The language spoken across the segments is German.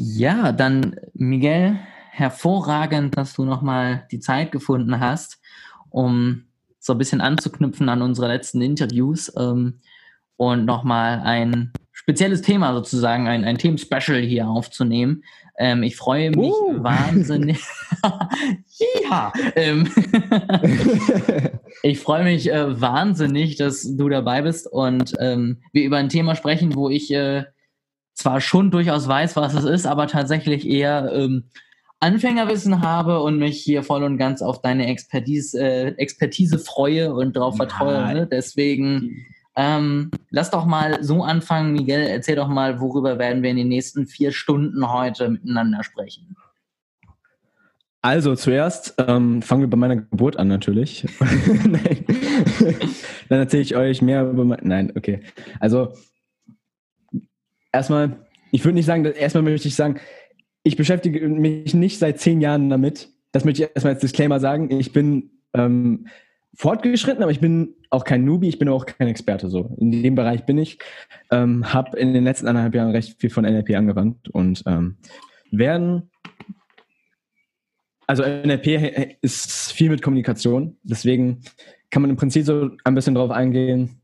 Ja, dann Miguel, hervorragend, dass du nochmal die Zeit gefunden hast, um so ein bisschen anzuknüpfen an unsere letzten Interviews ähm, und nochmal ein spezielles Thema sozusagen, ein, ein Themen-Special hier aufzunehmen. Ähm, ich freue mich uh. wahnsinnig. ja, ähm, ich freue mich äh, wahnsinnig, dass du dabei bist und ähm, wir über ein Thema sprechen, wo ich äh, zwar schon durchaus weiß, was es ist, aber tatsächlich eher ähm, Anfängerwissen habe und mich hier voll und ganz auf deine Expertise, äh, Expertise freue und darauf vertraue. Ne? Deswegen ähm, lass doch mal so anfangen, Miguel. Erzähl doch mal, worüber werden wir in den nächsten vier Stunden heute miteinander sprechen. Also zuerst ähm, fangen wir bei meiner Geburt an natürlich. Dann erzähle ich euch mehr über mein. Nein, okay. Also erstmal, ich würde nicht sagen, erstmal möchte ich sagen, ich beschäftige mich nicht seit zehn Jahren damit. Das möchte ich erstmal als Disclaimer sagen. Ich bin ähm, fortgeschritten, aber ich bin auch kein Newbie, ich bin auch kein Experte so. In dem Bereich bin ich. Ähm, habe in den letzten anderthalb Jahren recht viel von NLP angewandt und ähm, werden also NLP ist viel mit Kommunikation, deswegen kann man im Prinzip so ein bisschen drauf eingehen.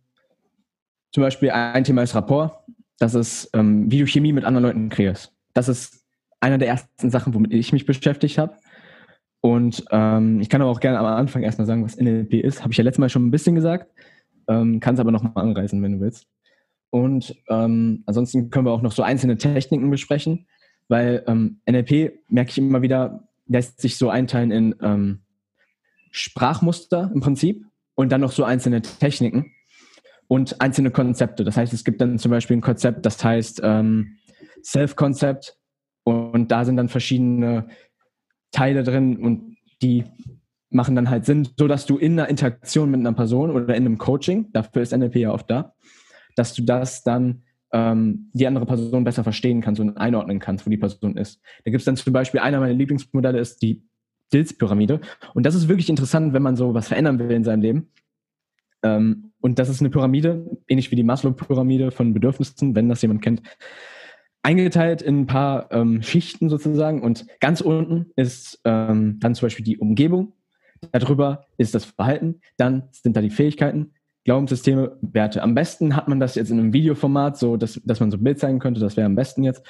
Zum Beispiel ein Thema ist Rapport das ist, ähm, wie du Chemie mit anderen Leuten kreierst. Das ist einer der ersten Sachen, womit ich mich beschäftigt habe. Und ähm, ich kann aber auch gerne am Anfang erstmal sagen, was NLP ist. Habe ich ja letztes Mal schon ein bisschen gesagt. Ähm, kann es aber nochmal anreißen, wenn du willst. Und ähm, ansonsten können wir auch noch so einzelne Techniken besprechen, weil ähm, NLP, merke ich immer wieder, lässt sich so einteilen in ähm, Sprachmuster im Prinzip und dann noch so einzelne Techniken und einzelne Konzepte. Das heißt, es gibt dann zum Beispiel ein Konzept, das heißt ähm, Self-Concept und da sind dann verschiedene Teile drin und die machen dann halt Sinn, so dass du in einer Interaktion mit einer Person oder in einem Coaching, dafür ist NLP ja oft da, dass du das dann ähm, die andere Person besser verstehen kannst und einordnen kannst, wo die Person ist. Da gibt es dann zum Beispiel, einer meiner Lieblingsmodelle ist die Dills-Pyramide. Und das ist wirklich interessant, wenn man so was verändern will in seinem Leben. Ähm, und das ist eine Pyramide, ähnlich wie die Maslow-Pyramide von Bedürfnissen, wenn das jemand kennt, eingeteilt in ein paar ähm, Schichten sozusagen. Und ganz unten ist ähm, dann zum Beispiel die Umgebung. Darüber ist das Verhalten. Dann sind da die Fähigkeiten, Glaubenssysteme, Werte. Am besten hat man das jetzt in einem Videoformat, so dass, dass man so ein Bild zeigen könnte. Das wäre am besten jetzt.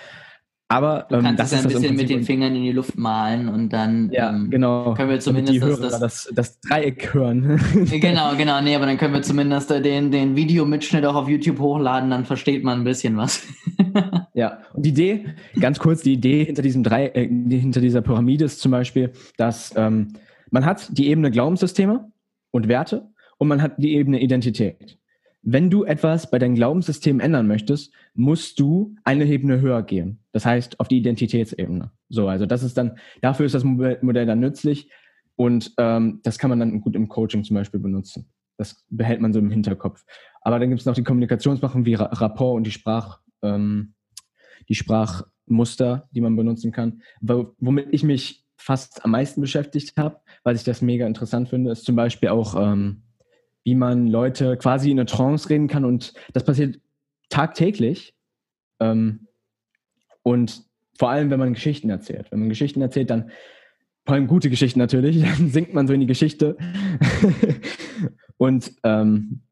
Aber du ähm, kannst ähm, es ein bisschen mit den Fingern in die Luft malen und dann ja, ähm, genau. können wir zumindest die das, das, das, Dreieck hören. genau, genau, nee, aber dann können wir zumindest den, den Videomitschnitt auch auf YouTube hochladen, dann versteht man ein bisschen was. ja, und die Idee, ganz kurz, die Idee hinter diesem Drei, äh, hinter dieser Pyramide ist zum Beispiel, dass ähm, man hat die Ebene Glaubenssysteme und Werte und man hat die Ebene Identität. Wenn du etwas bei deinem Glaubenssystem ändern möchtest, musst du eine Ebene höher gehen. Das heißt, auf die Identitätsebene. So, also das ist dann, dafür ist das Modell dann nützlich und ähm, das kann man dann gut im Coaching zum Beispiel benutzen. Das behält man so im Hinterkopf. Aber dann gibt es noch die Kommunikationsmachen wie Rapport und die Sprach, ähm, die Sprachmuster, die man benutzen kann. Womit ich mich fast am meisten beschäftigt habe, weil ich das mega interessant finde, ist zum Beispiel auch ähm, wie man Leute quasi in eine Trance reden kann. Und das passiert tagtäglich. Ähm, und vor allem, wenn man Geschichten erzählt. Wenn man Geschichten erzählt, dann, vor allem gute Geschichten natürlich, dann sinkt man so in die Geschichte. und ähm,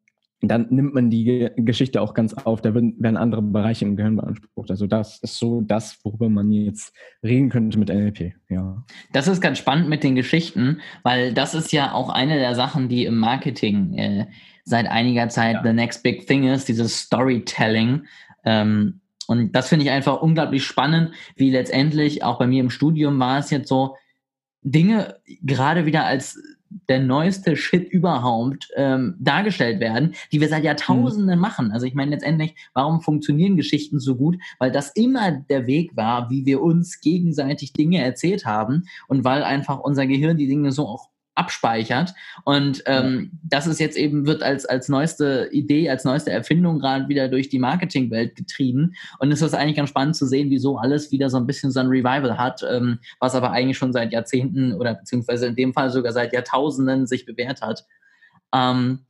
dann nimmt man die Geschichte auch ganz auf. Da werden andere Bereiche im Gehirn beansprucht. Also das ist so das, worüber man jetzt reden könnte mit NLP. Ja. Das ist ganz spannend mit den Geschichten, weil das ist ja auch eine der Sachen, die im Marketing äh, seit einiger Zeit ja. the next big thing ist, dieses Storytelling. Ähm, und das finde ich einfach unglaublich spannend, wie letztendlich auch bei mir im Studium war es jetzt so, Dinge gerade wieder als der neueste Shit überhaupt ähm, dargestellt werden, die wir seit Jahrtausenden mhm. machen. Also ich meine letztendlich, warum funktionieren Geschichten so gut? Weil das immer der Weg war, wie wir uns gegenseitig Dinge erzählt haben und weil einfach unser Gehirn die Dinge so auch abspeichert. Und ähm, das ist jetzt eben, wird als, als neueste Idee, als neueste Erfindung gerade wieder durch die Marketingwelt getrieben. Und es ist eigentlich ganz spannend zu sehen, wieso alles wieder so ein bisschen so ein Revival hat, ähm, was aber eigentlich schon seit Jahrzehnten oder beziehungsweise in dem Fall sogar seit Jahrtausenden sich bewährt hat. Ähm,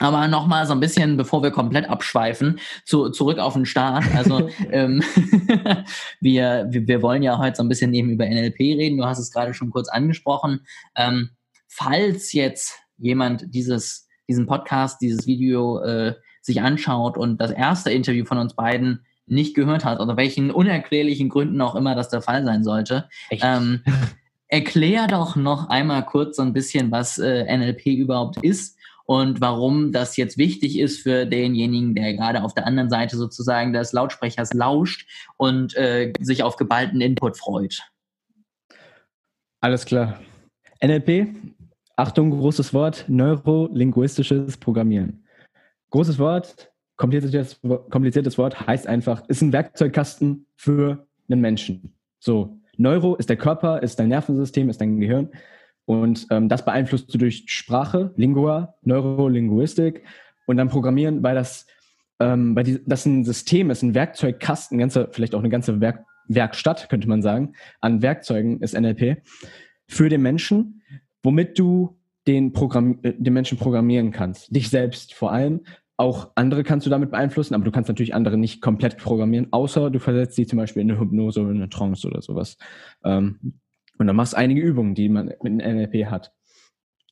aber nochmal so ein bisschen, bevor wir komplett abschweifen, zu, zurück auf den Start. Also ähm, wir, wir, wollen ja heute so ein bisschen eben über NLP reden. Du hast es gerade schon kurz angesprochen. Ähm, falls jetzt jemand dieses, diesen Podcast, dieses Video äh, sich anschaut und das erste Interview von uns beiden nicht gehört hat, oder welchen unerklärlichen Gründen auch immer das der Fall sein sollte, ähm, erklär doch noch einmal kurz so ein bisschen, was äh, NLP überhaupt ist und warum das jetzt wichtig ist für denjenigen, der gerade auf der anderen Seite sozusagen des Lautsprechers lauscht und äh, sich auf geballten Input freut. Alles klar. NLP Achtung, großes Wort, neurolinguistisches Programmieren. Großes Wort, kompliziertes, kompliziertes Wort, heißt einfach, ist ein Werkzeugkasten für einen Menschen. So, Neuro ist der Körper, ist dein Nervensystem, ist dein Gehirn. Und ähm, das beeinflusst du durch Sprache, Lingua, Neurolinguistik und dann Programmieren, weil das, ähm, weil die, das ein System ist, ein Werkzeugkasten, ganze, vielleicht auch eine ganze Werk, Werkstatt, könnte man sagen, an Werkzeugen ist NLP für den Menschen womit du den, Programm äh, den Menschen programmieren kannst. Dich selbst vor allem. Auch andere kannst du damit beeinflussen, aber du kannst natürlich andere nicht komplett programmieren, außer du versetzt sie zum Beispiel in eine Hypnose oder in eine Trance oder sowas. Ähm, und dann machst du einige Übungen, die man mit NLP hat.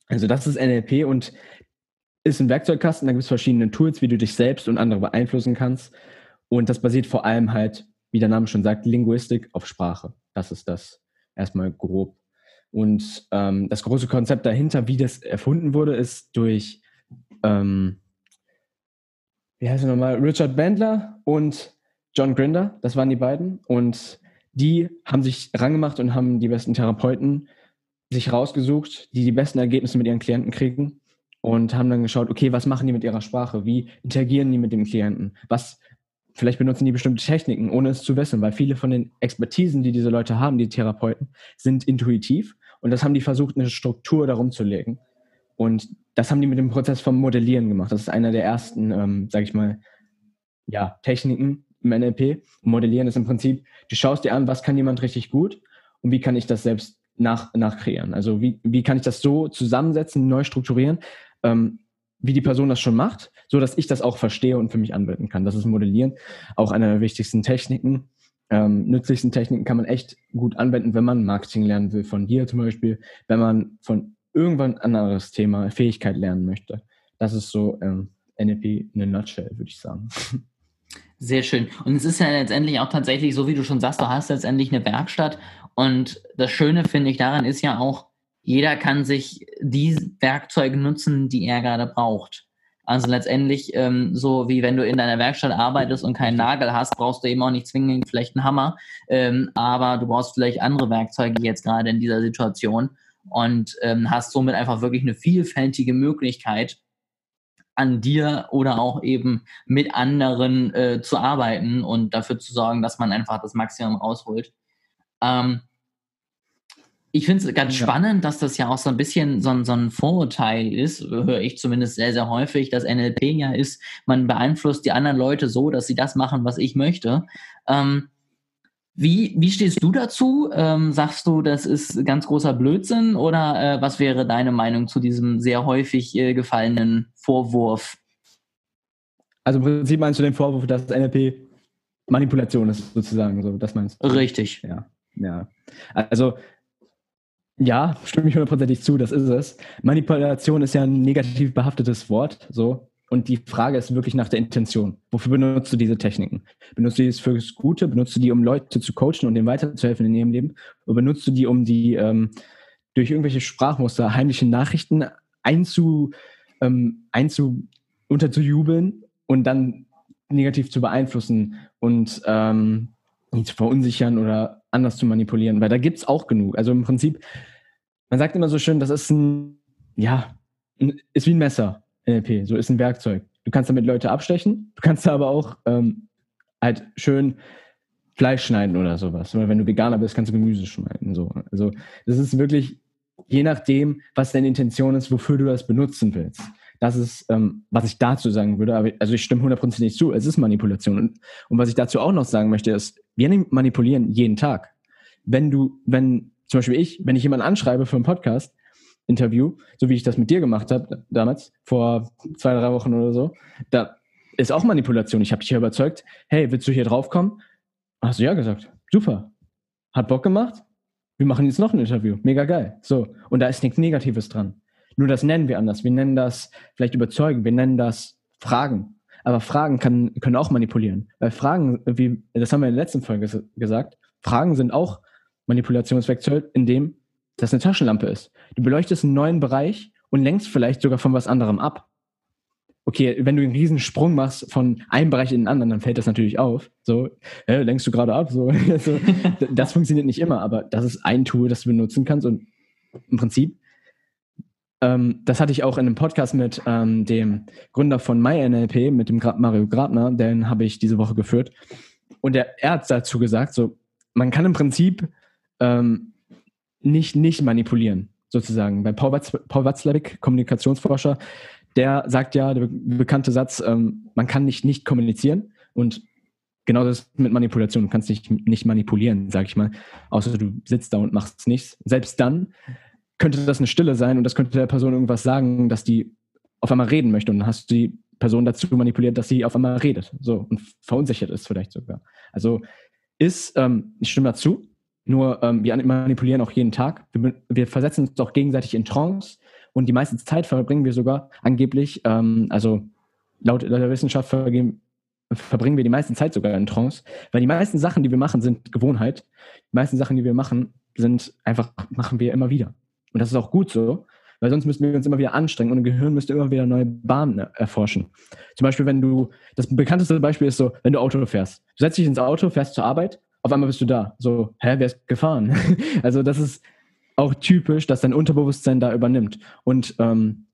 Also das ist NLP und ist ein Werkzeugkasten, da gibt es verschiedene Tools, wie du dich selbst und andere beeinflussen kannst. Und das basiert vor allem halt, wie der Name schon sagt, Linguistik auf Sprache. Das ist das erstmal grob. Und ähm, das große Konzept dahinter, wie das erfunden wurde, ist durch, ähm, wie heißt er nochmal, Richard Bandler und John Grinder, das waren die beiden. Und die haben sich rangemacht und haben die besten Therapeuten sich rausgesucht, die die besten Ergebnisse mit ihren Klienten kriegen und haben dann geschaut, okay, was machen die mit ihrer Sprache? Wie interagieren die mit dem Klienten? Was vielleicht benutzen die bestimmte Techniken, ohne es zu wissen, weil viele von den Expertisen, die diese Leute haben, die Therapeuten, sind intuitiv und das haben die versucht, eine Struktur darum zu legen. Und das haben die mit dem Prozess vom Modellieren gemacht. Das ist einer der ersten, ähm, sage ich mal, ja, Techniken im NLP. Modellieren ist im Prinzip, du schaust dir an, was kann jemand richtig gut und wie kann ich das selbst nach, nachkreieren. Also wie, wie kann ich das so zusammensetzen, neu strukturieren, ähm, wie die Person das schon macht, so dass ich das auch verstehe und für mich anwenden kann. Das ist Modellieren, auch eine der wichtigsten Techniken ähm, nützlichsten Techniken kann man echt gut anwenden, wenn man Marketing lernen will, von dir zum Beispiel, wenn man von irgendwann anderes Thema, Fähigkeit lernen möchte. Das ist so ähm, NLP in a nutshell, würde ich sagen. Sehr schön. Und es ist ja letztendlich auch tatsächlich so, wie du schon sagst, du hast letztendlich eine Werkstatt. Und das Schöne, finde ich, daran ist ja auch, jeder kann sich die Werkzeuge nutzen, die er gerade braucht. Also letztendlich, ähm, so wie wenn du in deiner Werkstatt arbeitest und keinen Nagel hast, brauchst du eben auch nicht zwingend vielleicht einen Hammer, ähm, aber du brauchst vielleicht andere Werkzeuge jetzt gerade in dieser Situation und ähm, hast somit einfach wirklich eine vielfältige Möglichkeit, an dir oder auch eben mit anderen äh, zu arbeiten und dafür zu sorgen, dass man einfach das Maximum rausholt. Ähm, ich finde es ganz ja. spannend, dass das ja auch so ein bisschen so ein, so ein Vorurteil ist, höre ich zumindest sehr, sehr häufig, dass NLP ja ist, man beeinflusst die anderen Leute so, dass sie das machen, was ich möchte. Ähm, wie, wie stehst du dazu? Ähm, sagst du, das ist ganz großer Blödsinn oder äh, was wäre deine Meinung zu diesem sehr häufig äh, gefallenen Vorwurf? Also im Prinzip meinst du den Vorwurf, dass NLP Manipulation ist, sozusagen, so, das meinst du? Richtig. Ja, ja. Also ja, stimme ich hundertprozentig zu, das ist es. Manipulation ist ja ein negativ behaftetes Wort, so. Und die Frage ist wirklich nach der Intention. Wofür benutzt du diese Techniken? Benutzt du die fürs Gute? Benutzt du die, um Leute zu coachen und denen weiterzuhelfen in ihrem Leben? Oder benutzt du die, um die ähm, durch irgendwelche Sprachmuster, heimliche Nachrichten einzu, ähm, einzu unterzujubeln und dann negativ zu beeinflussen und ähm, zu verunsichern oder anders zu manipulieren? Weil da gibt es auch genug. Also im Prinzip man sagt immer so schön, das ist ein, ja, ist wie ein Messer, NLP, so ist ein Werkzeug. Du kannst damit Leute abstechen, du kannst aber auch ähm, halt schön Fleisch schneiden oder sowas. Oder wenn du Veganer bist, kannst du Gemüse schneiden. So. Also das ist wirklich je nachdem, was deine Intention ist, wofür du das benutzen willst. Das ist, ähm, was ich dazu sagen würde. Aber, also ich stimme hundertprozentig zu, es ist Manipulation. Und, und was ich dazu auch noch sagen möchte, ist, wir manipulieren jeden Tag. Wenn du, wenn, zum Beispiel ich, wenn ich jemanden anschreibe für ein Podcast-Interview, so wie ich das mit dir gemacht habe damals, vor zwei, drei Wochen oder so, da ist auch Manipulation. Ich habe dich ja überzeugt, hey, willst du hier draufkommen? Hast du ja gesagt. Super. Hat Bock gemacht? Wir machen jetzt noch ein Interview. Mega geil. So. Und da ist nichts Negatives dran. Nur das nennen wir anders. Wir nennen das vielleicht überzeugen. Wir nennen das Fragen. Aber Fragen kann, können auch manipulieren. Weil Fragen, wie, das haben wir in der letzten Folge gesagt, Fragen sind auch Manipulationswerkzeug, in dem das eine Taschenlampe ist. Du beleuchtest einen neuen Bereich und lenkst vielleicht sogar von was anderem ab okay, wenn du einen riesen Sprung machst von einem Bereich in den anderen, dann fällt das natürlich auf. So, äh, lenkst du gerade ab. So. also, das funktioniert nicht immer, aber das ist ein Tool, das du benutzen kannst. Und im Prinzip, ähm, das hatte ich auch in einem Podcast mit ähm, dem Gründer von MyNLP, mit dem Mario Grabner, den habe ich diese Woche geführt. Und er, er hat dazu gesagt, so, man kann im Prinzip ähm, nicht, nicht manipulieren, sozusagen. Bei Paul, Watz, Paul Watzlawick, Kommunikationsforscher, der sagt ja, der bekannte Satz, ähm, man kann nicht nicht kommunizieren und genau das mit Manipulation. Du kannst dich nicht manipulieren, sag ich mal, außer du sitzt da und machst nichts. Selbst dann könnte das eine Stille sein und das könnte der Person irgendwas sagen, dass die auf einmal reden möchte und dann hast du die Person dazu manipuliert, dass sie auf einmal redet, so und verunsichert ist vielleicht sogar. Also ist, ähm, ich stimme dazu, nur ähm, wir manipulieren auch jeden Tag. Wir, wir versetzen uns auch gegenseitig in Trance und die meiste Zeit verbringen wir sogar angeblich, ähm, also laut, der Wissenschaft verbringen wir die meiste Zeit sogar in Trance, weil die meisten Sachen, die wir machen, sind Gewohnheit. Die meisten Sachen, die wir machen, sind einfach, machen wir immer wieder. Und das ist auch gut so, weil sonst müssten wir uns immer wieder anstrengen und ein Gehirn müsste immer wieder neue Bahnen erforschen. Zum Beispiel, wenn du, das bekannteste Beispiel ist so, wenn du Auto fährst. Du setzt dich ins Auto, fährst zur Arbeit, auf einmal bist du da. So, hä, wer ist gefahren? also das ist, auch typisch, dass dein Unterbewusstsein da übernimmt. Und ähm,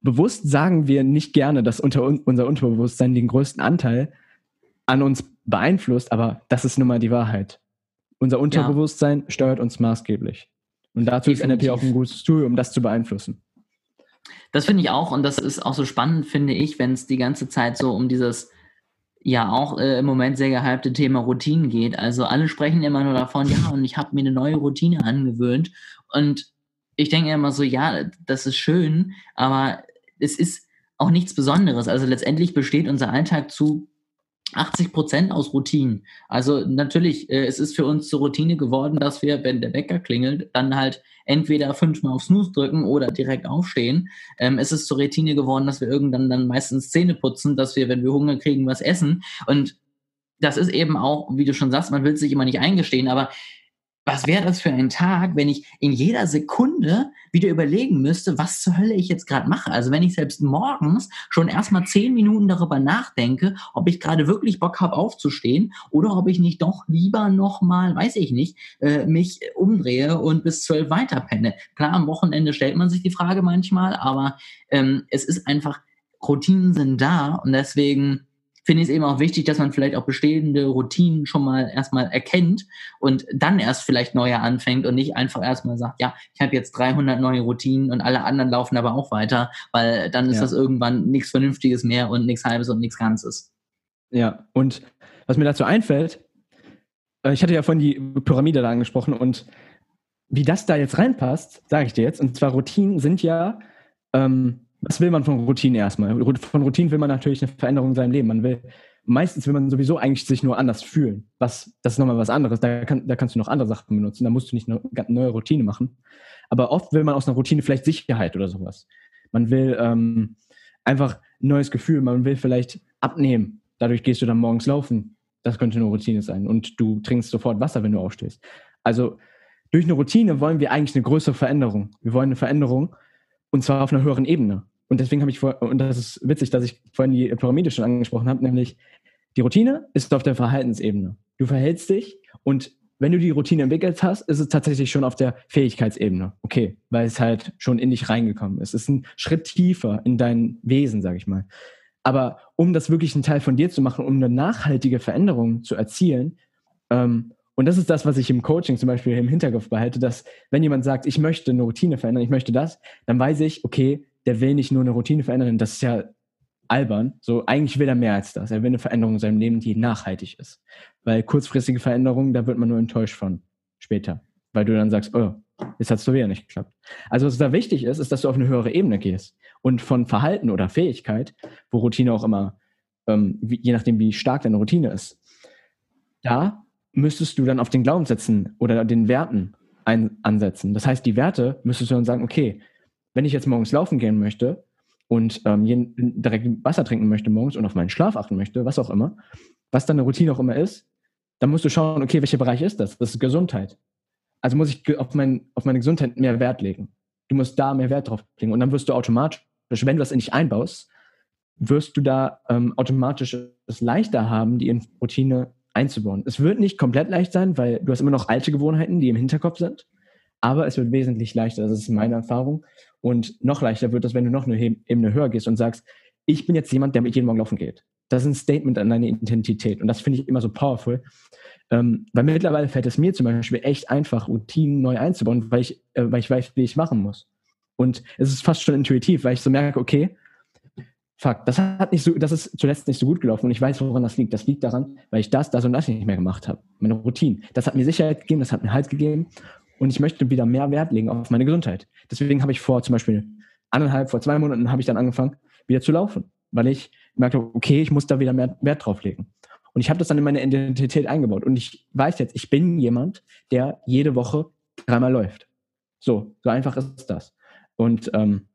bewusst sagen wir nicht gerne, dass unter unser Unterbewusstsein den größten Anteil an uns beeinflusst, aber das ist nun mal die Wahrheit. Unser Unterbewusstsein ja. steuert uns maßgeblich. Und dazu Definitiv. ist NLP auch ein gutes Tool, um das zu beeinflussen. Das finde ich auch und das ist auch so spannend, finde ich, wenn es die ganze Zeit so um dieses ja auch äh, im Moment sehr gehypte Thema Routinen geht. Also alle sprechen immer nur davon, ja, und ich habe mir eine neue Routine angewöhnt. Und ich denke immer so, ja, das ist schön, aber es ist auch nichts Besonderes. Also letztendlich besteht unser Alltag zu 80 Prozent aus Routinen. Also natürlich, äh, es ist für uns zur Routine geworden, dass wir, wenn der Wecker klingelt, dann halt entweder fünfmal auf Snooze drücken oder direkt aufstehen. Ähm, es ist zur Routine geworden, dass wir irgendwann dann meistens Zähne putzen, dass wir, wenn wir Hunger kriegen, was essen. Und das ist eben auch, wie du schon sagst, man will es sich immer nicht eingestehen, aber was wäre das für ein Tag, wenn ich in jeder Sekunde wieder überlegen müsste, was zur Hölle ich jetzt gerade mache? Also wenn ich selbst morgens schon erstmal zehn Minuten darüber nachdenke, ob ich gerade wirklich Bock habe aufzustehen oder ob ich nicht doch lieber nochmal, weiß ich nicht, äh, mich umdrehe und bis zwölf weiter penne. Klar, am Wochenende stellt man sich die Frage manchmal, aber ähm, es ist einfach, Routinen sind da und deswegen finde ich es eben auch wichtig, dass man vielleicht auch bestehende Routinen schon mal erstmal erkennt und dann erst vielleicht neue anfängt und nicht einfach erstmal sagt, ja, ich habe jetzt 300 neue Routinen und alle anderen laufen aber auch weiter, weil dann ist ja. das irgendwann nichts Vernünftiges mehr und nichts Halbes und nichts Ganzes. Ja, und was mir dazu einfällt, äh, ich hatte ja vorhin die Pyramide da angesprochen und wie das da jetzt reinpasst, sage ich dir jetzt. Und zwar Routinen sind ja ähm, was will man von Routinen erstmal? Von Routinen will man natürlich eine Veränderung in seinem Leben. Man will, meistens will man sowieso eigentlich sich nur anders fühlen. Was, das ist nochmal was anderes. Da, kann, da kannst du noch andere Sachen benutzen. Da musst du nicht eine neue Routine machen. Aber oft will man aus einer Routine vielleicht Sicherheit oder sowas. Man will ähm, einfach ein neues Gefühl. Man will vielleicht abnehmen. Dadurch gehst du dann morgens laufen. Das könnte eine Routine sein. Und du trinkst sofort Wasser, wenn du aufstehst. Also durch eine Routine wollen wir eigentlich eine größere Veränderung. Wir wollen eine Veränderung und zwar auf einer höheren Ebene. Und deswegen habe ich vor, und das ist witzig, dass ich vorhin die Pyramide schon angesprochen habe, nämlich die Routine ist auf der Verhaltensebene. Du verhältst dich und wenn du die Routine entwickelt hast, ist es tatsächlich schon auf der Fähigkeitsebene. Okay, weil es halt schon in dich reingekommen ist. Es ist ein Schritt tiefer in dein Wesen, sag ich mal. Aber um das wirklich ein Teil von dir zu machen, um eine nachhaltige Veränderung zu erzielen, ähm, und das ist das, was ich im Coaching zum Beispiel im Hinterkopf behalte, dass wenn jemand sagt, ich möchte eine Routine verändern, ich möchte das, dann weiß ich, okay, der will nicht nur eine Routine verändern, das ist ja albern. So, eigentlich will er mehr als das. Er will eine Veränderung in seinem Leben, die nachhaltig ist. Weil kurzfristige Veränderungen, da wird man nur enttäuscht von später. Weil du dann sagst, oh, jetzt hat es doch wieder nicht geklappt. Also was da wichtig ist, ist, dass du auf eine höhere Ebene gehst. Und von Verhalten oder Fähigkeit, wo Routine auch immer, ähm, wie, je nachdem, wie stark deine Routine ist, da müsstest du dann auf den Glaubenssätzen oder den Werten ein, ansetzen. Das heißt, die Werte müsstest du dann sagen, okay, wenn ich jetzt morgens laufen gehen möchte, und ähm, direkt Wasser trinken möchte morgens und auf meinen Schlaf achten möchte, was auch immer, was dann eine Routine auch immer ist, dann musst du schauen, okay, welcher Bereich ist das? Das ist Gesundheit. Also muss ich auf, mein, auf meine Gesundheit mehr Wert legen. Du musst da mehr Wert drauf legen. Und dann wirst du automatisch, wenn du das in dich einbaust, wirst du da ähm, automatisch es leichter haben, die in Routine einzubauen. Es wird nicht komplett leicht sein, weil du hast immer noch alte Gewohnheiten, die im Hinterkopf sind. Aber es wird wesentlich leichter. Das ist meine Erfahrung. Und noch leichter wird das, wenn du noch eine Ebene höher gehst und sagst, ich bin jetzt jemand, der mit jedem Morgen laufen geht. Das ist ein Statement an deine Identität. Und das finde ich immer so powerful. Ähm, weil mittlerweile fällt es mir zum Beispiel echt einfach, Routinen neu einzubauen, weil ich, äh, weil ich weiß, wie ich machen muss. Und es ist fast schon intuitiv, weil ich so merke, okay, fuck, das hat nicht so, das ist zuletzt nicht so gut gelaufen und ich weiß, woran das liegt. Das liegt daran, weil ich das, das und das nicht mehr gemacht habe. Meine Routine. Das hat mir Sicherheit gegeben, das hat mir Halt gegeben und ich möchte wieder mehr Wert legen auf meine Gesundheit. Deswegen habe ich vor zum Beispiel anderthalb, vor zwei Monaten habe ich dann angefangen, wieder zu laufen, weil ich merkte, okay, ich muss da wieder mehr Wert drauf legen. Und ich habe das dann in meine Identität eingebaut. Und ich weiß jetzt, ich bin jemand, der jede Woche dreimal läuft. So, so einfach ist das. Und ähm,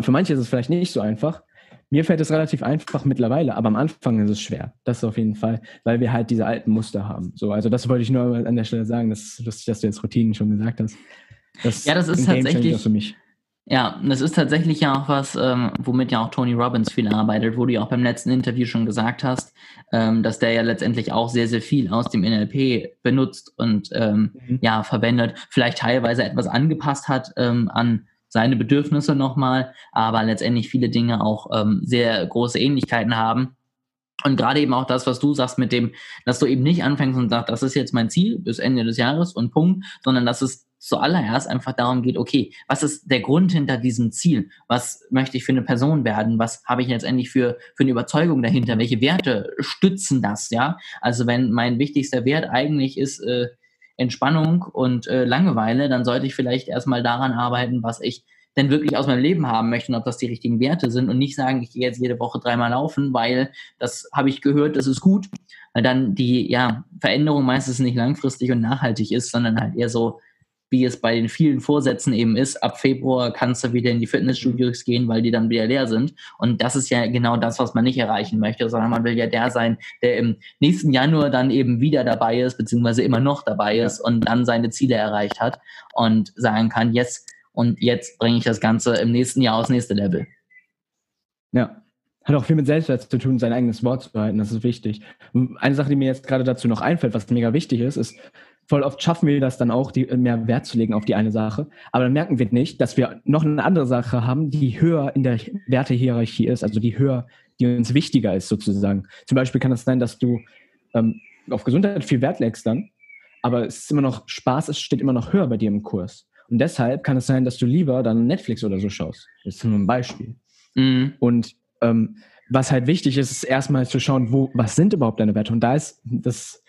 für manche ist es vielleicht nicht so einfach, mir fällt es relativ einfach mittlerweile, aber am Anfang ist es schwer. Das auf jeden Fall, weil wir halt diese alten Muster haben. So, also das wollte ich nur an der Stelle sagen. Das ist lustig, dass du jetzt Routinen schon gesagt hast. Das ja, das ist tatsächlich für mich. Ja, das ist tatsächlich ja auch was, ähm, womit ja auch Tony Robbins viel arbeitet, wo du ja auch beim letzten Interview schon gesagt hast, ähm, dass der ja letztendlich auch sehr, sehr viel aus dem NLP benutzt und ähm, mhm. ja, verwendet, vielleicht teilweise etwas angepasst hat ähm, an seine Bedürfnisse nochmal, aber letztendlich viele Dinge auch ähm, sehr große Ähnlichkeiten haben. Und gerade eben auch das, was du sagst mit dem, dass du eben nicht anfängst und sagst, das ist jetzt mein Ziel bis Ende des Jahres und Punkt, sondern dass es zuallererst einfach darum geht, okay, was ist der Grund hinter diesem Ziel? Was möchte ich für eine Person werden? Was habe ich letztendlich für, für eine Überzeugung dahinter? Welche Werte stützen das, ja? Also wenn mein wichtigster Wert eigentlich ist, äh, Entspannung und äh, Langeweile, dann sollte ich vielleicht erstmal daran arbeiten, was ich denn wirklich aus meinem Leben haben möchte und ob das die richtigen Werte sind und nicht sagen, ich gehe jetzt jede Woche dreimal laufen, weil das habe ich gehört, das ist gut, weil dann die ja, Veränderung meistens nicht langfristig und nachhaltig ist, sondern halt eher so wie es bei den vielen Vorsätzen eben ist, ab Februar kannst du wieder in die Fitnessstudios gehen, weil die dann wieder leer sind. Und das ist ja genau das, was man nicht erreichen möchte, sondern man will ja der sein, der im nächsten Januar dann eben wieder dabei ist, beziehungsweise immer noch dabei ist und dann seine Ziele erreicht hat und sagen kann, yes, und jetzt bringe ich das Ganze im nächsten Jahr aufs nächste Level. Ja, hat auch viel mit Selbstwert zu tun, sein eigenes Wort zu halten. Das ist wichtig. Eine Sache, die mir jetzt gerade dazu noch einfällt, was mega wichtig ist, ist, voll oft schaffen wir das dann auch, die, mehr Wert zu legen auf die eine Sache. Aber dann merken wir nicht, dass wir noch eine andere Sache haben, die höher in der Wertehierarchie ist, also die höher, die uns wichtiger ist sozusagen. Zum Beispiel kann es das sein, dass du ähm, auf Gesundheit viel Wert legst dann, aber es ist immer noch Spaß, es steht immer noch höher bei dir im Kurs. Und deshalb kann es sein, dass du lieber dann Netflix oder so schaust. Das ist nur ein Beispiel. Mhm. Und ähm, was halt wichtig ist, ist erstmal zu schauen, wo, was sind überhaupt deine Werte? Und da ist das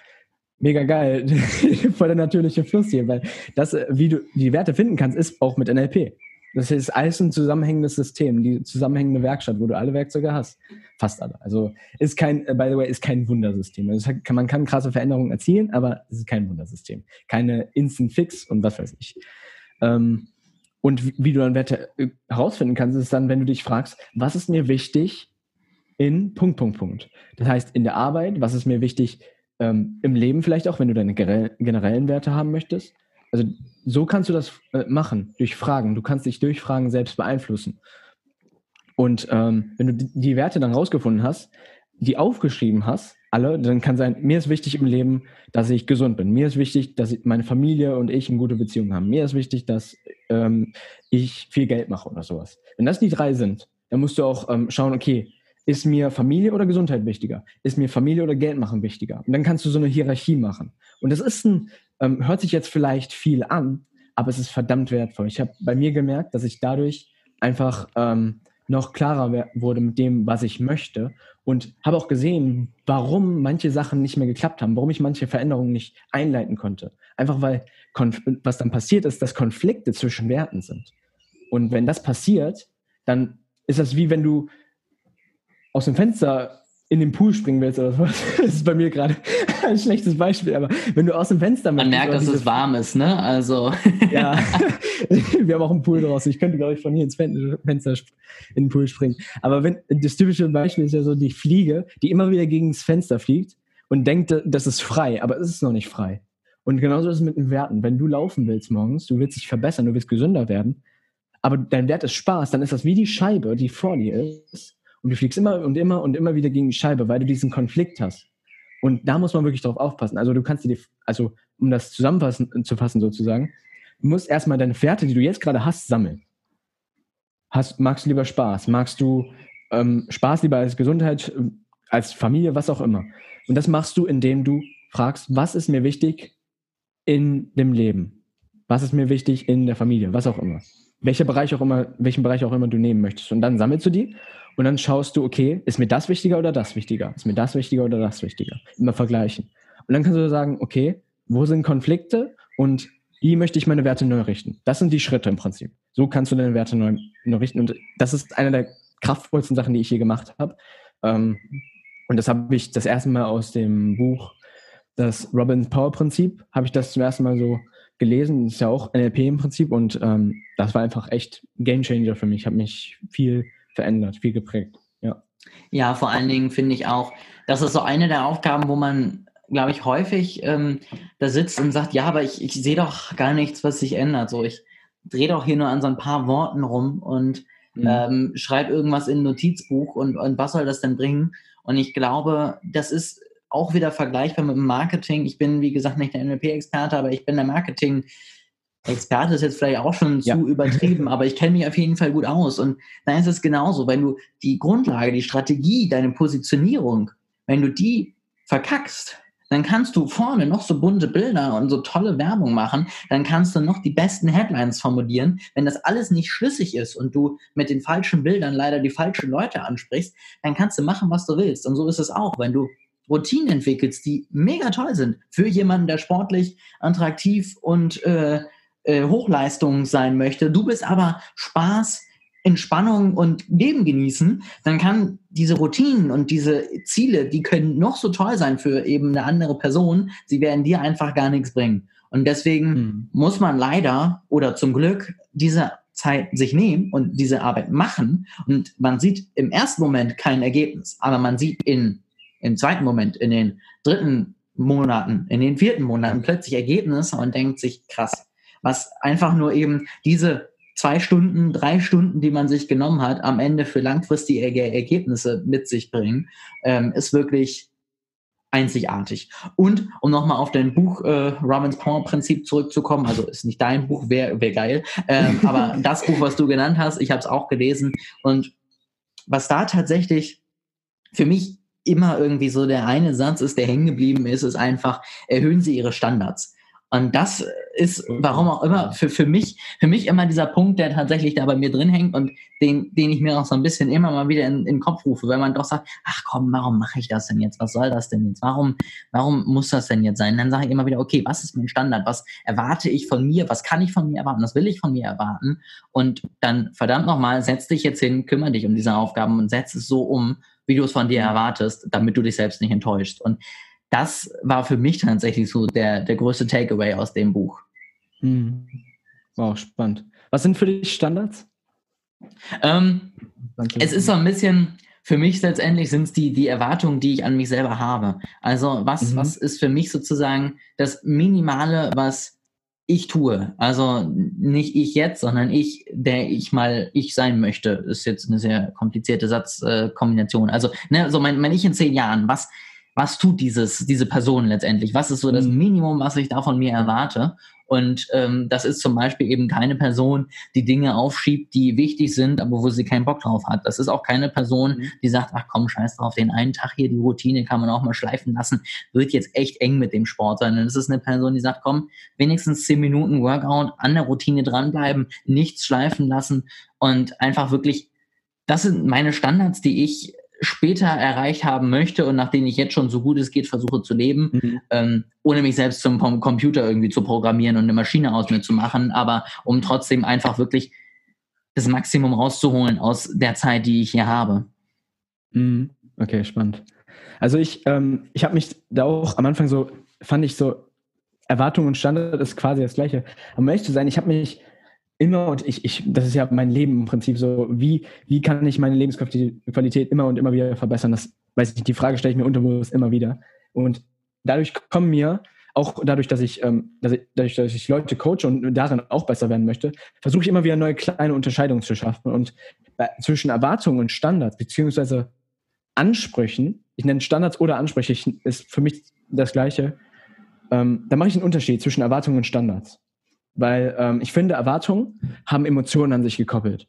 mega geil, voll der natürliche Fluss hier, weil das, äh, wie du die Werte finden kannst, ist auch mit NLP. Das ist alles ein zusammenhängendes System, die zusammenhängende Werkstatt, wo du alle Werkzeuge hast. Fast alle. Also ist kein, äh, by the way, ist kein Wundersystem. Also man kann krasse Veränderungen erzielen, aber es ist kein Wundersystem. Keine Instant Fix und was weiß ich. Ähm, und wie, wie du dann Werte äh, herausfinden kannst, ist dann, wenn du dich fragst, was ist mir wichtig in Punkt, Punkt, Punkt. Das heißt, in der Arbeit, was ist mir wichtig ähm, im Leben vielleicht auch, wenn du deine generellen Werte haben möchtest. Also so kannst du das äh, machen, durch Fragen. Du kannst dich durch Fragen selbst beeinflussen. Und ähm, wenn du die Werte dann rausgefunden hast, die aufgeschrieben hast, alle, dann kann sein, mir ist wichtig im Leben, dass ich gesund bin. Mir ist wichtig, dass meine Familie und ich eine gute Beziehung haben. Mir ist wichtig, dass ähm, ich viel Geld mache oder sowas. Wenn das die drei sind, dann musst du auch ähm, schauen, okay, ist mir Familie oder Gesundheit wichtiger? Ist mir Familie oder Geld machen wichtiger? Und dann kannst du so eine Hierarchie machen. Und das ist ein, ähm, hört sich jetzt vielleicht viel an, aber es ist verdammt wertvoll. Ich habe bei mir gemerkt, dass ich dadurch einfach ähm, noch klarer wurde mit dem, was ich möchte und habe auch gesehen, warum manche Sachen nicht mehr geklappt haben, warum ich manche Veränderungen nicht einleiten konnte. Einfach weil, was dann passiert ist, dass Konflikte zwischen Werten sind. Und wenn das passiert, dann ist das wie wenn du aus dem Fenster in den Pool springen willst oder was. Das ist bei mir gerade ein schlechtes Beispiel, aber wenn du aus dem Fenster Man merkt, dass es warm ist, ne? Also. ja, wir haben auch einen Pool draußen. Ich könnte, glaube ich, von hier ins Fenster in den Pool springen. Aber wenn, das typische Beispiel ist ja so die Fliege, die immer wieder gegen das Fenster fliegt und denkt, das ist frei, aber es ist noch nicht frei. Und genauso ist es mit den Werten. Wenn du laufen willst morgens, du willst dich verbessern, du willst gesünder werden, aber dein Wert ist Spaß, dann ist das wie die Scheibe, die vor dir ist und du fliegst immer und immer und immer wieder gegen die Scheibe, weil du diesen Konflikt hast. Und da muss man wirklich drauf aufpassen. Also du kannst dir, also um das zusammenfassen zu fassen sozusagen, du musst erstmal deine Werte, die du jetzt gerade hast, sammeln. Hast, magst du lieber Spaß? Magst du ähm, Spaß lieber als Gesundheit, als Familie, was auch immer? Und das machst du, indem du fragst, was ist mir wichtig in dem Leben? Was ist mir wichtig in der Familie? Was auch immer. Welcher Bereich auch immer, welchen Bereich auch immer du nehmen möchtest. Und dann sammelst du die und dann schaust du, okay, ist mir das wichtiger oder das wichtiger? Ist mir das wichtiger oder das wichtiger? Immer vergleichen. Und dann kannst du sagen, okay, wo sind Konflikte und wie möchte ich meine Werte neu richten? Das sind die Schritte im Prinzip. So kannst du deine Werte neu, neu richten. Und das ist eine der kraftvollsten Sachen, die ich je gemacht habe. Ähm, und das habe ich das erste Mal aus dem Buch, das Robin Power Prinzip, habe ich das zum ersten Mal so gelesen. Das ist ja auch NLP im Prinzip. Und ähm, das war einfach echt Game Changer für mich. Hat mich viel verändert, viel geprägt. Ja, ja vor allen Dingen finde ich auch, das ist so eine der Aufgaben, wo man, glaube ich, häufig ähm, da sitzt und sagt, ja, aber ich, ich sehe doch gar nichts, was sich ändert. So, ich drehe doch hier nur an so ein paar Worten rum und mhm. ähm, schreibe irgendwas in ein Notizbuch und, und was soll das denn bringen? Und ich glaube, das ist auch wieder vergleichbar mit dem Marketing. Ich bin, wie gesagt, nicht der NLP-Experte, aber ich bin der Marketing- Experte ist jetzt vielleicht auch schon ja. zu übertrieben, aber ich kenne mich auf jeden Fall gut aus. Und dann ist es genauso, wenn du die Grundlage, die Strategie, deine Positionierung, wenn du die verkackst, dann kannst du vorne noch so bunte Bilder und so tolle Werbung machen, dann kannst du noch die besten Headlines formulieren. Wenn das alles nicht schlüssig ist und du mit den falschen Bildern leider die falschen Leute ansprichst, dann kannst du machen, was du willst. Und so ist es auch, wenn du Routinen entwickelst, die mega toll sind für jemanden, der sportlich, attraktiv und äh, äh, Hochleistung sein möchte, du bist aber Spaß, Entspannung und Leben genießen, dann kann diese Routinen und diese Ziele, die können noch so toll sein für eben eine andere Person, sie werden dir einfach gar nichts bringen. Und deswegen mhm. muss man leider oder zum Glück diese Zeit sich nehmen und diese Arbeit machen. Und man sieht im ersten Moment kein Ergebnis, aber man sieht in, im zweiten Moment, in den dritten Monaten, in den vierten Monaten plötzlich Ergebnisse und denkt sich, krass, was einfach nur eben diese zwei Stunden, drei Stunden, die man sich genommen hat, am Ende für langfristige Ergebnisse mit sich bringen, ähm, ist wirklich einzigartig. Und um nochmal auf dein Buch äh, Robins Power Prinzip zurückzukommen, also ist nicht dein Buch, wäre wär geil, ähm, aber das Buch, was du genannt hast, ich habe es auch gelesen und was da tatsächlich für mich immer irgendwie so der eine Satz ist, der hängen geblieben ist, ist einfach, erhöhen Sie Ihre Standards. Und das ist, warum auch immer, für, für mich, für mich immer dieser Punkt, der tatsächlich da bei mir drin hängt und den, den ich mir auch so ein bisschen immer mal wieder in, in den Kopf rufe, wenn man doch sagt, ach komm, warum mache ich das denn jetzt? Was soll das denn jetzt? Warum, warum muss das denn jetzt sein? Dann sage ich immer wieder, okay, was ist mein Standard? Was erwarte ich von mir? Was kann ich von mir erwarten? Was will ich von mir erwarten? Und dann, verdammt nochmal, setz dich jetzt hin, kümmere dich um diese Aufgaben und setz es so um, wie du es von dir erwartest, damit du dich selbst nicht enttäuscht. Und das war für mich tatsächlich so der, der größte Takeaway aus dem Buch. Mhm. Wow, spannend. Was sind für dich Standards? Ähm, es ist so ein bisschen, für mich letztendlich sind es die, die Erwartungen, die ich an mich selber habe. Also was, mhm. was ist für mich sozusagen das Minimale, was ich tue. Also nicht ich jetzt, sondern ich, der ich mal ich sein möchte. Ist jetzt eine sehr komplizierte Satzkombination. also ne, so mein, mein Ich in zehn Jahren. Was, was tut dieses, diese Person letztendlich? Was ist so das mhm. Minimum, was ich da von mir erwarte? Und ähm, das ist zum Beispiel eben keine Person, die Dinge aufschiebt, die wichtig sind, aber wo sie keinen Bock drauf hat. Das ist auch keine Person, mhm. die sagt, ach komm, scheiß drauf, den einen Tag hier, die Routine kann man auch mal schleifen lassen, wird jetzt echt eng mit dem Sport sein. Und es ist eine Person, die sagt, komm, wenigstens zehn Minuten Workout, an der Routine dranbleiben, nichts schleifen lassen und einfach wirklich, das sind meine Standards, die ich später erreicht haben möchte und nach denen ich jetzt schon so gut es geht versuche zu leben, mhm. ähm, ohne mich selbst zum Computer irgendwie zu programmieren und eine Maschine aus mir zu machen, aber um trotzdem einfach wirklich das Maximum rauszuholen aus der Zeit, die ich hier habe. Mhm. Okay, spannend. Also ich, ähm, ich habe mich da auch am Anfang so, fand ich so, Erwartung und Standard ist quasi das Gleiche. Aber um ehrlich zu sein, ich habe mich immer und ich, ich, das ist ja mein Leben im Prinzip so, wie, wie kann ich meine Lebensqualität immer und immer wieder verbessern? Das weiß ich nicht, die Frage stelle ich mir unterbewusst immer wieder. Und dadurch kommen mir, auch dadurch, dass ich, ähm, dass ich, dadurch, dass ich Leute coache und darin auch besser werden möchte, versuche ich immer wieder neue kleine Unterscheidungen zu schaffen. Und bei, zwischen Erwartungen und Standards, beziehungsweise Ansprüchen, ich nenne Standards oder Ansprüche, ist für mich das Gleiche, ähm, da mache ich einen Unterschied zwischen Erwartungen und Standards. Weil ähm, ich finde, Erwartungen haben Emotionen an sich gekoppelt.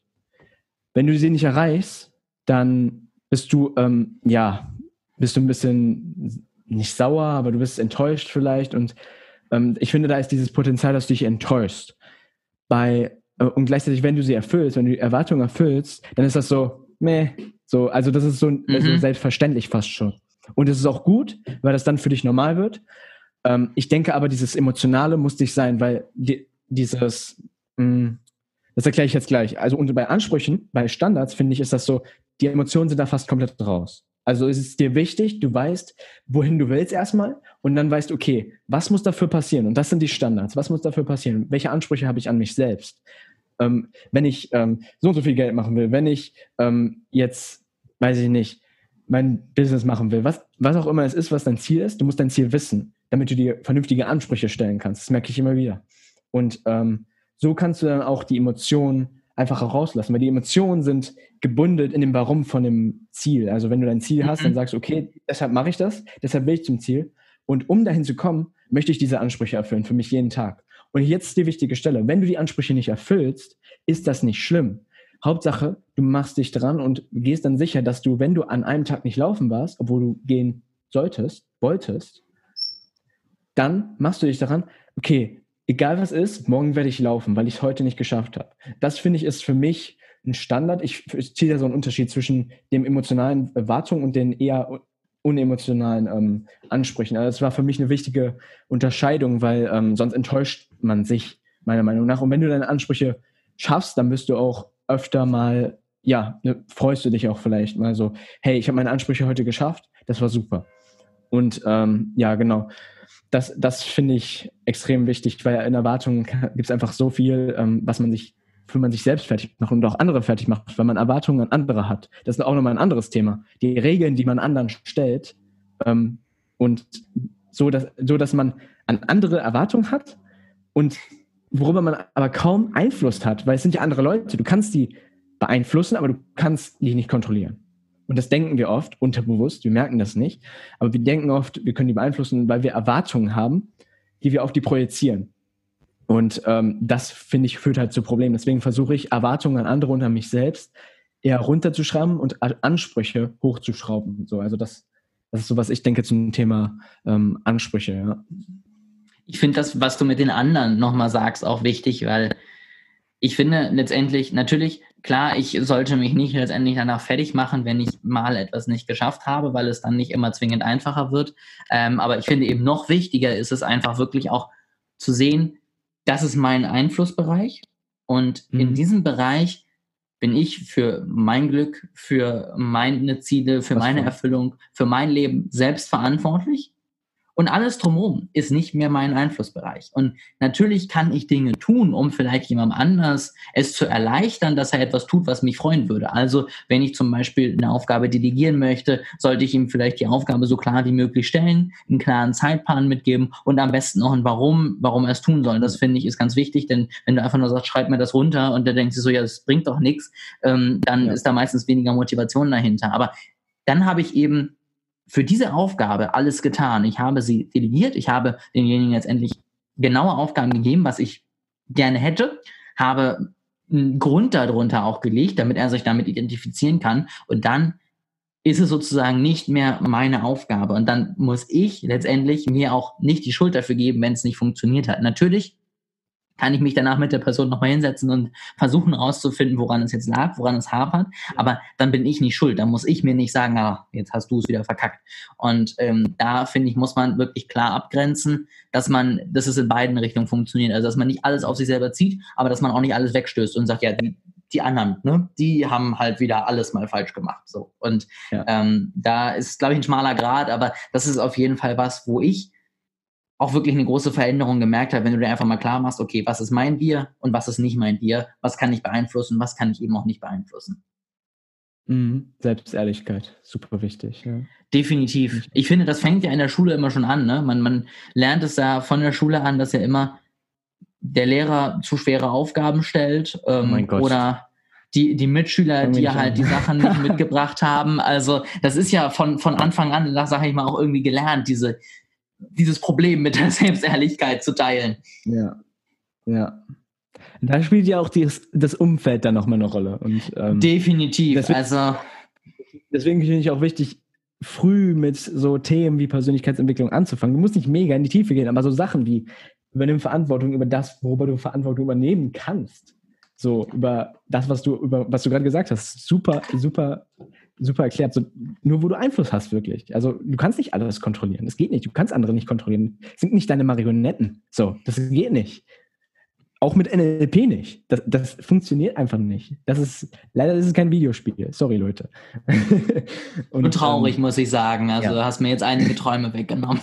Wenn du sie nicht erreichst, dann bist du, ähm, ja, bist du ein bisschen nicht sauer, aber du bist enttäuscht vielleicht. Und ähm, ich finde, da ist dieses Potenzial, dass du dich enttäuschst. Bei, äh, und gleichzeitig, wenn du sie erfüllst, wenn du die Erwartungen erfüllst, dann ist das so, meh, so, also das ist so, mhm. also selbstverständlich fast schon. Und es ist auch gut, weil das dann für dich normal wird. Ähm, ich denke aber, dieses Emotionale muss dich sein, weil die, dieses, mh, hm, das erkläre ich jetzt gleich. Also und bei Ansprüchen, bei Standards finde ich, ist das so, die Emotionen sind da fast komplett raus. Also ist es dir wichtig, du weißt, wohin du willst erstmal und dann weißt, okay, was muss dafür passieren? Und das sind die Standards. Was muss dafür passieren? Welche Ansprüche habe ich an mich selbst? Ähm, wenn ich ähm, so und so viel Geld machen will, wenn ich ähm, jetzt, weiß ich nicht, mein Business machen will, was, was auch immer es ist, was dein Ziel ist, du musst dein Ziel wissen, damit du dir vernünftige Ansprüche stellen kannst. Das merke ich immer wieder. Und ähm, so kannst du dann auch die Emotionen einfach rauslassen, weil die Emotionen sind gebündelt in dem Warum von dem Ziel. Also wenn du dein Ziel hast, mhm. dann sagst du, okay, deshalb mache ich das, deshalb will ich zum Ziel. Und um dahin zu kommen, möchte ich diese Ansprüche erfüllen, für mich jeden Tag. Und jetzt ist die wichtige Stelle. Wenn du die Ansprüche nicht erfüllst, ist das nicht schlimm. Hauptsache, du machst dich dran und gehst dann sicher, dass du, wenn du an einem Tag nicht laufen warst, obwohl du gehen solltest, wolltest, dann machst du dich daran, okay, egal was ist, morgen werde ich laufen, weil ich es heute nicht geschafft habe. Das finde ich ist für mich ein Standard. Ich, ich ziehe da so einen Unterschied zwischen dem emotionalen Erwartungen und den eher unemotionalen ähm, Ansprüchen. Also das war für mich eine wichtige Unterscheidung, weil ähm, sonst enttäuscht man sich, meiner Meinung nach. Und wenn du deine Ansprüche schaffst, dann bist du auch öfter mal, ja, ne, freust du dich auch vielleicht mal so, hey, ich habe meine Ansprüche heute geschafft, das war super. Und ähm, ja, genau das, das finde ich extrem wichtig, weil in Erwartungen gibt es einfach so viel, ähm, was man sich, für man sich selbst fertig macht und auch andere fertig macht, weil man Erwartungen an andere hat. Das ist auch nochmal ein anderes Thema. Die Regeln, die man anderen stellt ähm, und so dass, so, dass man an andere Erwartungen hat und worüber man aber kaum Einfluss hat, weil es sind ja andere Leute. Du kannst die beeinflussen, aber du kannst die nicht kontrollieren. Und das denken wir oft unterbewusst, wir merken das nicht, aber wir denken oft, wir können die beeinflussen, weil wir Erwartungen haben, die wir auf die projizieren. Und ähm, das, finde ich, führt halt zu Problemen. Deswegen versuche ich, Erwartungen an andere und an mich selbst eher runterzuschrauben und Ansprüche hochzuschrauben. So, also das, das ist so, was ich denke zum Thema ähm, Ansprüche. Ja. Ich finde das, was du mit den anderen nochmal sagst, auch wichtig, weil ich finde letztendlich, natürlich, klar, ich sollte mich nicht letztendlich danach fertig machen, wenn ich mal etwas nicht geschafft habe, weil es dann nicht immer zwingend einfacher wird. Ähm, aber ich finde eben noch wichtiger ist es einfach wirklich auch zu sehen, das ist mein Einflussbereich und mhm. in diesem Bereich bin ich für mein Glück, für meine Ziele, für Was meine Erfüllung, für mein Leben selbst verantwortlich. Und alles drumherum ist nicht mehr mein Einflussbereich. Und natürlich kann ich Dinge tun, um vielleicht jemandem anders es zu erleichtern, dass er etwas tut, was mich freuen würde. Also, wenn ich zum Beispiel eine Aufgabe delegieren möchte, sollte ich ihm vielleicht die Aufgabe so klar wie möglich stellen, einen klaren Zeitplan mitgeben und am besten auch ein Warum, warum er es tun soll. Das finde ich ist ganz wichtig, denn wenn du einfach nur sagst, schreib mir das runter und der denkt sich so, ja, das bringt doch nichts, ähm, dann ja. ist da meistens weniger Motivation dahinter. Aber dann habe ich eben für diese Aufgabe alles getan. Ich habe sie delegiert, ich habe denjenigen letztendlich genaue Aufgaben gegeben, was ich gerne hätte, habe einen Grund darunter auch gelegt, damit er sich damit identifizieren kann und dann ist es sozusagen nicht mehr meine Aufgabe und dann muss ich letztendlich mir auch nicht die Schuld dafür geben, wenn es nicht funktioniert hat. Natürlich kann ich mich danach mit der Person nochmal hinsetzen und versuchen rauszufinden, woran es jetzt lag, woran es hapert. Aber dann bin ich nicht schuld. Da muss ich mir nicht sagen, ah, jetzt hast du es wieder verkackt. Und ähm, da finde ich, muss man wirklich klar abgrenzen, dass man, dass es in beiden Richtungen funktioniert. Also dass man nicht alles auf sich selber zieht, aber dass man auch nicht alles wegstößt und sagt, ja, die, die anderen, ne, die haben halt wieder alles mal falsch gemacht. So. Und ja. ähm, da ist, glaube ich, ein schmaler Grad, aber das ist auf jeden Fall was, wo ich auch wirklich eine große Veränderung gemerkt habe, wenn du dir einfach mal klar machst, okay, was ist mein Bier und was ist nicht mein Bier, was kann ich beeinflussen, was kann ich eben auch nicht beeinflussen. Mhm. Selbstehrlichkeit, super wichtig. Ja. Definitiv. Ich finde, das fängt ja in der Schule immer schon an. Ne? Man, man lernt es ja von der Schule an, dass ja immer der Lehrer zu schwere Aufgaben stellt ähm, oh oder die, die Mitschüler, die halt an. die Sachen nicht mitgebracht haben. Also das ist ja von, von Anfang an, sage ich mal, auch irgendwie gelernt, diese, dieses Problem mit der Selbstehrlichkeit zu teilen. Ja, ja. Da spielt ja auch die, das Umfeld dann nochmal eine Rolle. Und, ähm, Definitiv. Deswegen, also, deswegen finde ich auch wichtig, früh mit so Themen wie Persönlichkeitsentwicklung anzufangen. Du musst nicht mega in die Tiefe gehen, aber so Sachen wie übernimm Verantwortung über das, worüber du Verantwortung übernehmen kannst. So über das, was du über was du gerade gesagt hast, super, super super erklärt. So, nur wo du Einfluss hast, wirklich. Also du kannst nicht alles kontrollieren. Das geht nicht. Du kannst andere nicht kontrollieren. Das sind nicht deine Marionetten. So, das geht nicht. Auch mit NLP nicht. Das, das funktioniert einfach nicht. Das ist, leider ist es kein Videospiel. Sorry, Leute. Und, Und traurig, ähm, muss ich sagen. Also ja. du hast mir jetzt einige Träume weggenommen.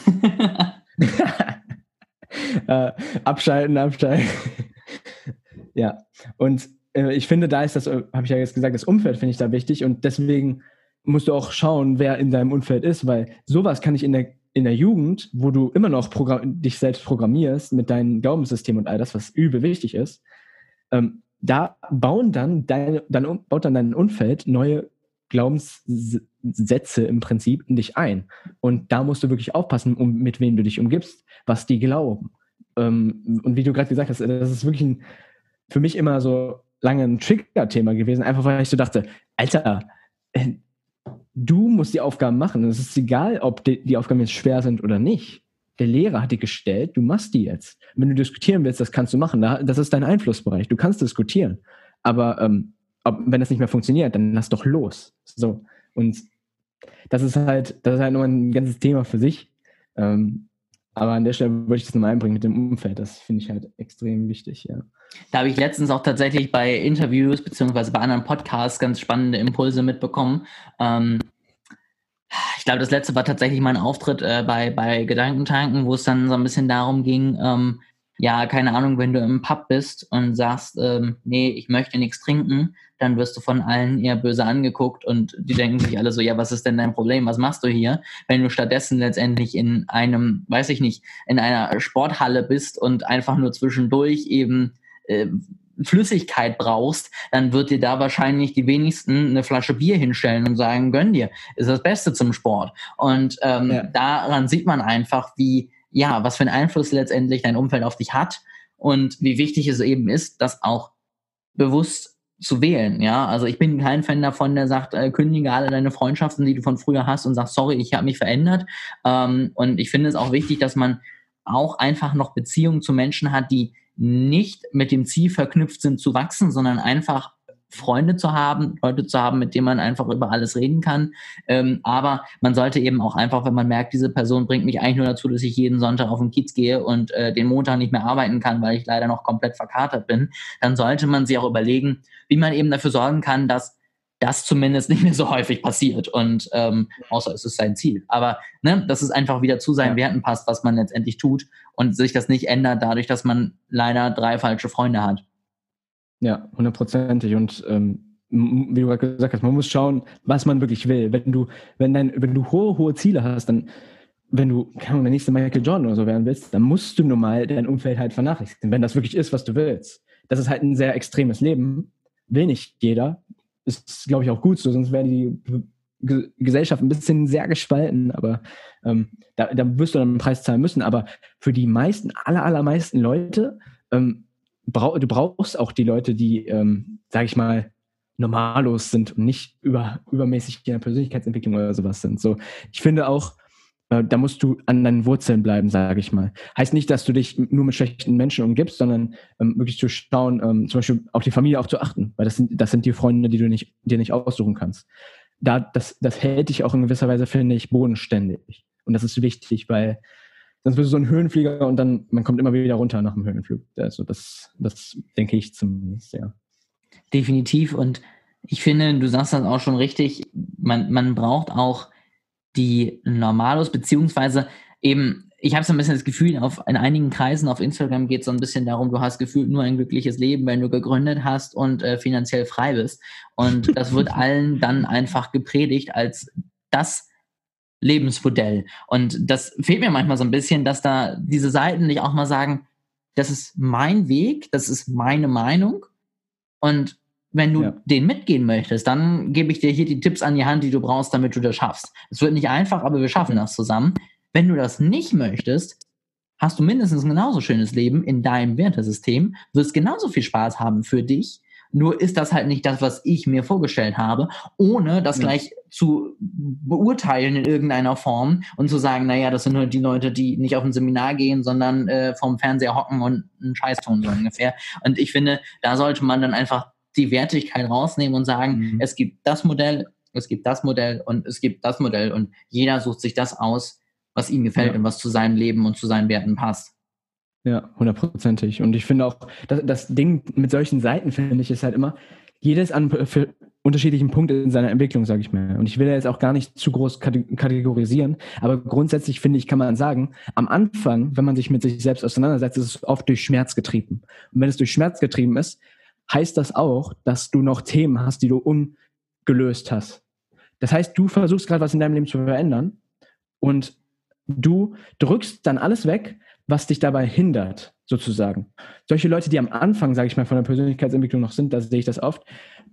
äh, abschalten, abschalten. ja. Und äh, ich finde, da ist das, äh, habe ich ja jetzt gesagt, das Umfeld finde ich da wichtig und deswegen musst du auch schauen, wer in deinem Umfeld ist, weil sowas kann ich in der, in der Jugend, wo du immer noch dich selbst programmierst mit deinem Glaubenssystem und all das, was übel wichtig ist, ähm, da bauen dann deine, dann baut dann dein Umfeld neue Glaubenssätze im Prinzip in dich ein. Und da musst du wirklich aufpassen, um, mit wem du dich umgibst, was die glauben. Ähm, und wie du gerade gesagt hast, das ist wirklich ein, für mich immer so lange ein Trigger-Thema gewesen, einfach weil ich so dachte, Alter, äh, du musst die Aufgaben machen. Es ist egal, ob die, die, Aufgaben jetzt schwer sind oder nicht. Der Lehrer hat die gestellt, du machst die jetzt. Wenn du diskutieren willst, das kannst du machen. Das ist dein Einflussbereich. Du kannst diskutieren. Aber ähm, ob, wenn das nicht mehr funktioniert, dann lass doch los. So. Und das ist halt, das ist halt nur ein ganzes Thema für sich. Ähm, aber an der Stelle würde ich das nochmal einbringen mit dem Umfeld. Das finde ich halt extrem wichtig, ja. Da habe ich letztens auch tatsächlich bei Interviews beziehungsweise bei anderen Podcasts ganz spannende Impulse mitbekommen. Ähm, ich glaube, das letzte war tatsächlich mein Auftritt äh, bei, bei Gedankentanken, wo es dann so ein bisschen darum ging, ähm, ja, keine Ahnung, wenn du im Pub bist und sagst, ähm, nee, ich möchte nichts trinken, dann wirst du von allen eher böse angeguckt und die denken sich alle so, ja, was ist denn dein Problem? Was machst du hier? Wenn du stattdessen letztendlich in einem, weiß ich nicht, in einer Sporthalle bist und einfach nur zwischendurch eben äh, Flüssigkeit brauchst, dann wird dir da wahrscheinlich die wenigsten eine Flasche Bier hinstellen und sagen, gönn dir, ist das Beste zum Sport. Und ähm, ja. daran sieht man einfach, wie, ja, was für einen Einfluss letztendlich dein Umfeld auf dich hat und wie wichtig es eben ist, das auch bewusst zu wählen. Ja, also ich bin kein Fan davon, der sagt, äh, kündige alle deine Freundschaften, die du von früher hast und sagst, sorry, ich habe mich verändert. Ähm, und ich finde es auch wichtig, dass man auch einfach noch Beziehungen zu Menschen hat, die nicht mit dem Ziel verknüpft sind zu wachsen, sondern einfach Freunde zu haben, Leute zu haben, mit denen man einfach über alles reden kann. Ähm, aber man sollte eben auch einfach, wenn man merkt, diese Person bringt mich eigentlich nur dazu, dass ich jeden Sonntag auf den Kiez gehe und äh, den Montag nicht mehr arbeiten kann, weil ich leider noch komplett verkatert bin, dann sollte man sich auch überlegen, wie man eben dafür sorgen kann, dass das zumindest nicht mehr so häufig passiert. Und ähm, außer es ist sein Ziel. Aber ne, dass es einfach wieder zu seinen. Werten passt, was man letztendlich tut und sich das nicht ändert, dadurch, dass man leider drei falsche Freunde hat. Ja, hundertprozentig. Und ähm, wie du gerade gesagt hast, man muss schauen, was man wirklich will. Wenn du, wenn dein, wenn du hohe, hohe Ziele hast, dann, wenn du kann, der nächste Michael Jordan oder so werden willst, dann musst du nun mal dein Umfeld halt vernachlässigen, wenn das wirklich ist, was du willst. Das ist halt ein sehr extremes Leben. Will nicht jeder ist, glaube ich, auch gut so, sonst wären die Ge Gesellschaft ein bisschen sehr gespalten, aber ähm, da, da wirst du dann einen Preis zahlen müssen. Aber für die meisten, aller, allermeisten Leute, ähm, brauch, du brauchst auch die Leute, die, ähm, sag ich mal, normallos sind und nicht über, übermäßig in der Persönlichkeitsentwicklung oder sowas sind. So, ich finde auch, da musst du an deinen Wurzeln bleiben, sage ich mal. Heißt nicht, dass du dich nur mit schlechten Menschen umgibst, sondern ähm, wirklich zu schauen, ähm, zum Beispiel auf die Familie auch zu achten, weil das sind, das sind die Freunde, die du nicht, dir nicht aussuchen kannst. Da, das, das hält dich auch in gewisser Weise, finde ich, bodenständig. Und das ist wichtig, weil sonst bist du so ein Höhenflieger und dann, man kommt immer wieder runter nach dem Höhenflug. Also das, das denke ich zumindest, ja. Definitiv. Und ich finde, du sagst das auch schon richtig, man, man braucht auch die Normalos, beziehungsweise eben, ich habe so ein bisschen das Gefühl, auf, in einigen Kreisen auf Instagram geht es so ein bisschen darum, du hast gefühlt nur ein glückliches Leben, wenn du gegründet hast und äh, finanziell frei bist. Und das wird allen dann einfach gepredigt als das Lebensmodell. Und das fehlt mir manchmal so ein bisschen, dass da diese Seiten nicht auch mal sagen, das ist mein Weg, das ist meine Meinung. Und wenn du ja. den mitgehen möchtest, dann gebe ich dir hier die Tipps an die Hand, die du brauchst, damit du das schaffst. Es wird nicht einfach, aber wir schaffen das zusammen. Wenn du das nicht möchtest, hast du mindestens ein genauso schönes Leben in deinem Wertesystem, wirst genauso viel Spaß haben für dich. Nur ist das halt nicht das, was ich mir vorgestellt habe, ohne das ja. gleich zu beurteilen in irgendeiner Form und zu sagen, naja, das sind nur die Leute, die nicht auf ein Seminar gehen, sondern äh, vorm Fernseher hocken und einen Scheiß tun, so ungefähr. Und ich finde, da sollte man dann einfach die Wertigkeit rausnehmen und sagen, mhm. es gibt das Modell, es gibt das Modell und es gibt das Modell und jeder sucht sich das aus, was ihm gefällt ja. und was zu seinem Leben und zu seinen Werten passt. Ja, hundertprozentig. Und ich finde auch, das, das Ding mit solchen Seiten, finde ich, ist halt immer, jedes an für unterschiedlichen Punkt in seiner Entwicklung, sage ich mal. Und ich will jetzt auch gar nicht zu groß kategorisieren, aber grundsätzlich finde ich, kann man sagen, am Anfang, wenn man sich mit sich selbst auseinandersetzt, ist es oft durch Schmerz getrieben. Und wenn es durch Schmerz getrieben ist, heißt das auch, dass du noch Themen hast, die du ungelöst hast. Das heißt, du versuchst gerade was in deinem Leben zu verändern und du drückst dann alles weg, was dich dabei hindert, sozusagen. Solche Leute, die am Anfang, sage ich mal, von der Persönlichkeitsentwicklung noch sind, da sehe ich das oft.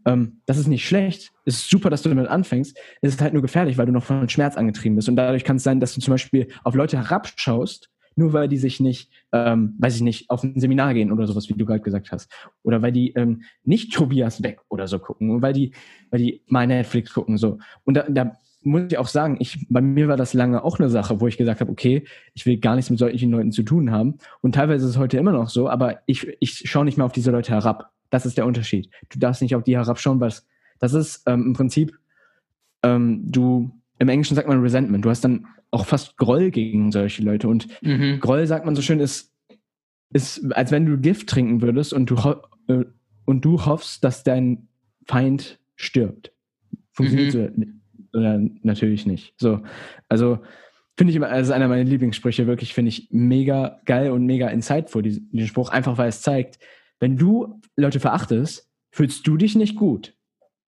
Ähm, das ist nicht schlecht. Es ist super, dass du damit anfängst. Es ist halt nur gefährlich, weil du noch von Schmerz angetrieben bist. Und dadurch kann es sein, dass du zum Beispiel auf Leute herabschaust, nur weil die sich nicht, ähm, weiß ich nicht, auf ein Seminar gehen oder sowas, wie du gerade gesagt hast. Oder weil die ähm, nicht Tobias Beck oder so gucken und weil die, weil die mal Netflix gucken. so. Und da, da muss ich auch sagen, ich, bei mir war das lange auch eine Sache, wo ich gesagt habe, okay, ich will gar nichts mit solchen Leuten zu tun haben. Und teilweise ist es heute immer noch so, aber ich, ich schaue nicht mehr auf diese Leute herab. Das ist der Unterschied. Du darfst nicht auf die herabschauen, weil das, ist ähm, im Prinzip, ähm, du, im Englischen sagt man Resentment. Du hast dann auch fast Groll gegen solche Leute. Und mhm. Groll, sagt man so schön, ist, ist, als wenn du Gift trinken würdest und du, äh, und du hoffst, dass dein Feind stirbt. Funktioniert mhm. so oder natürlich nicht. So, also finde ich immer, also einer meiner Lieblingssprüche, wirklich finde ich mega geil und mega insightful, diesen, diesen Spruch, einfach weil es zeigt, wenn du Leute verachtest, fühlst du dich nicht gut.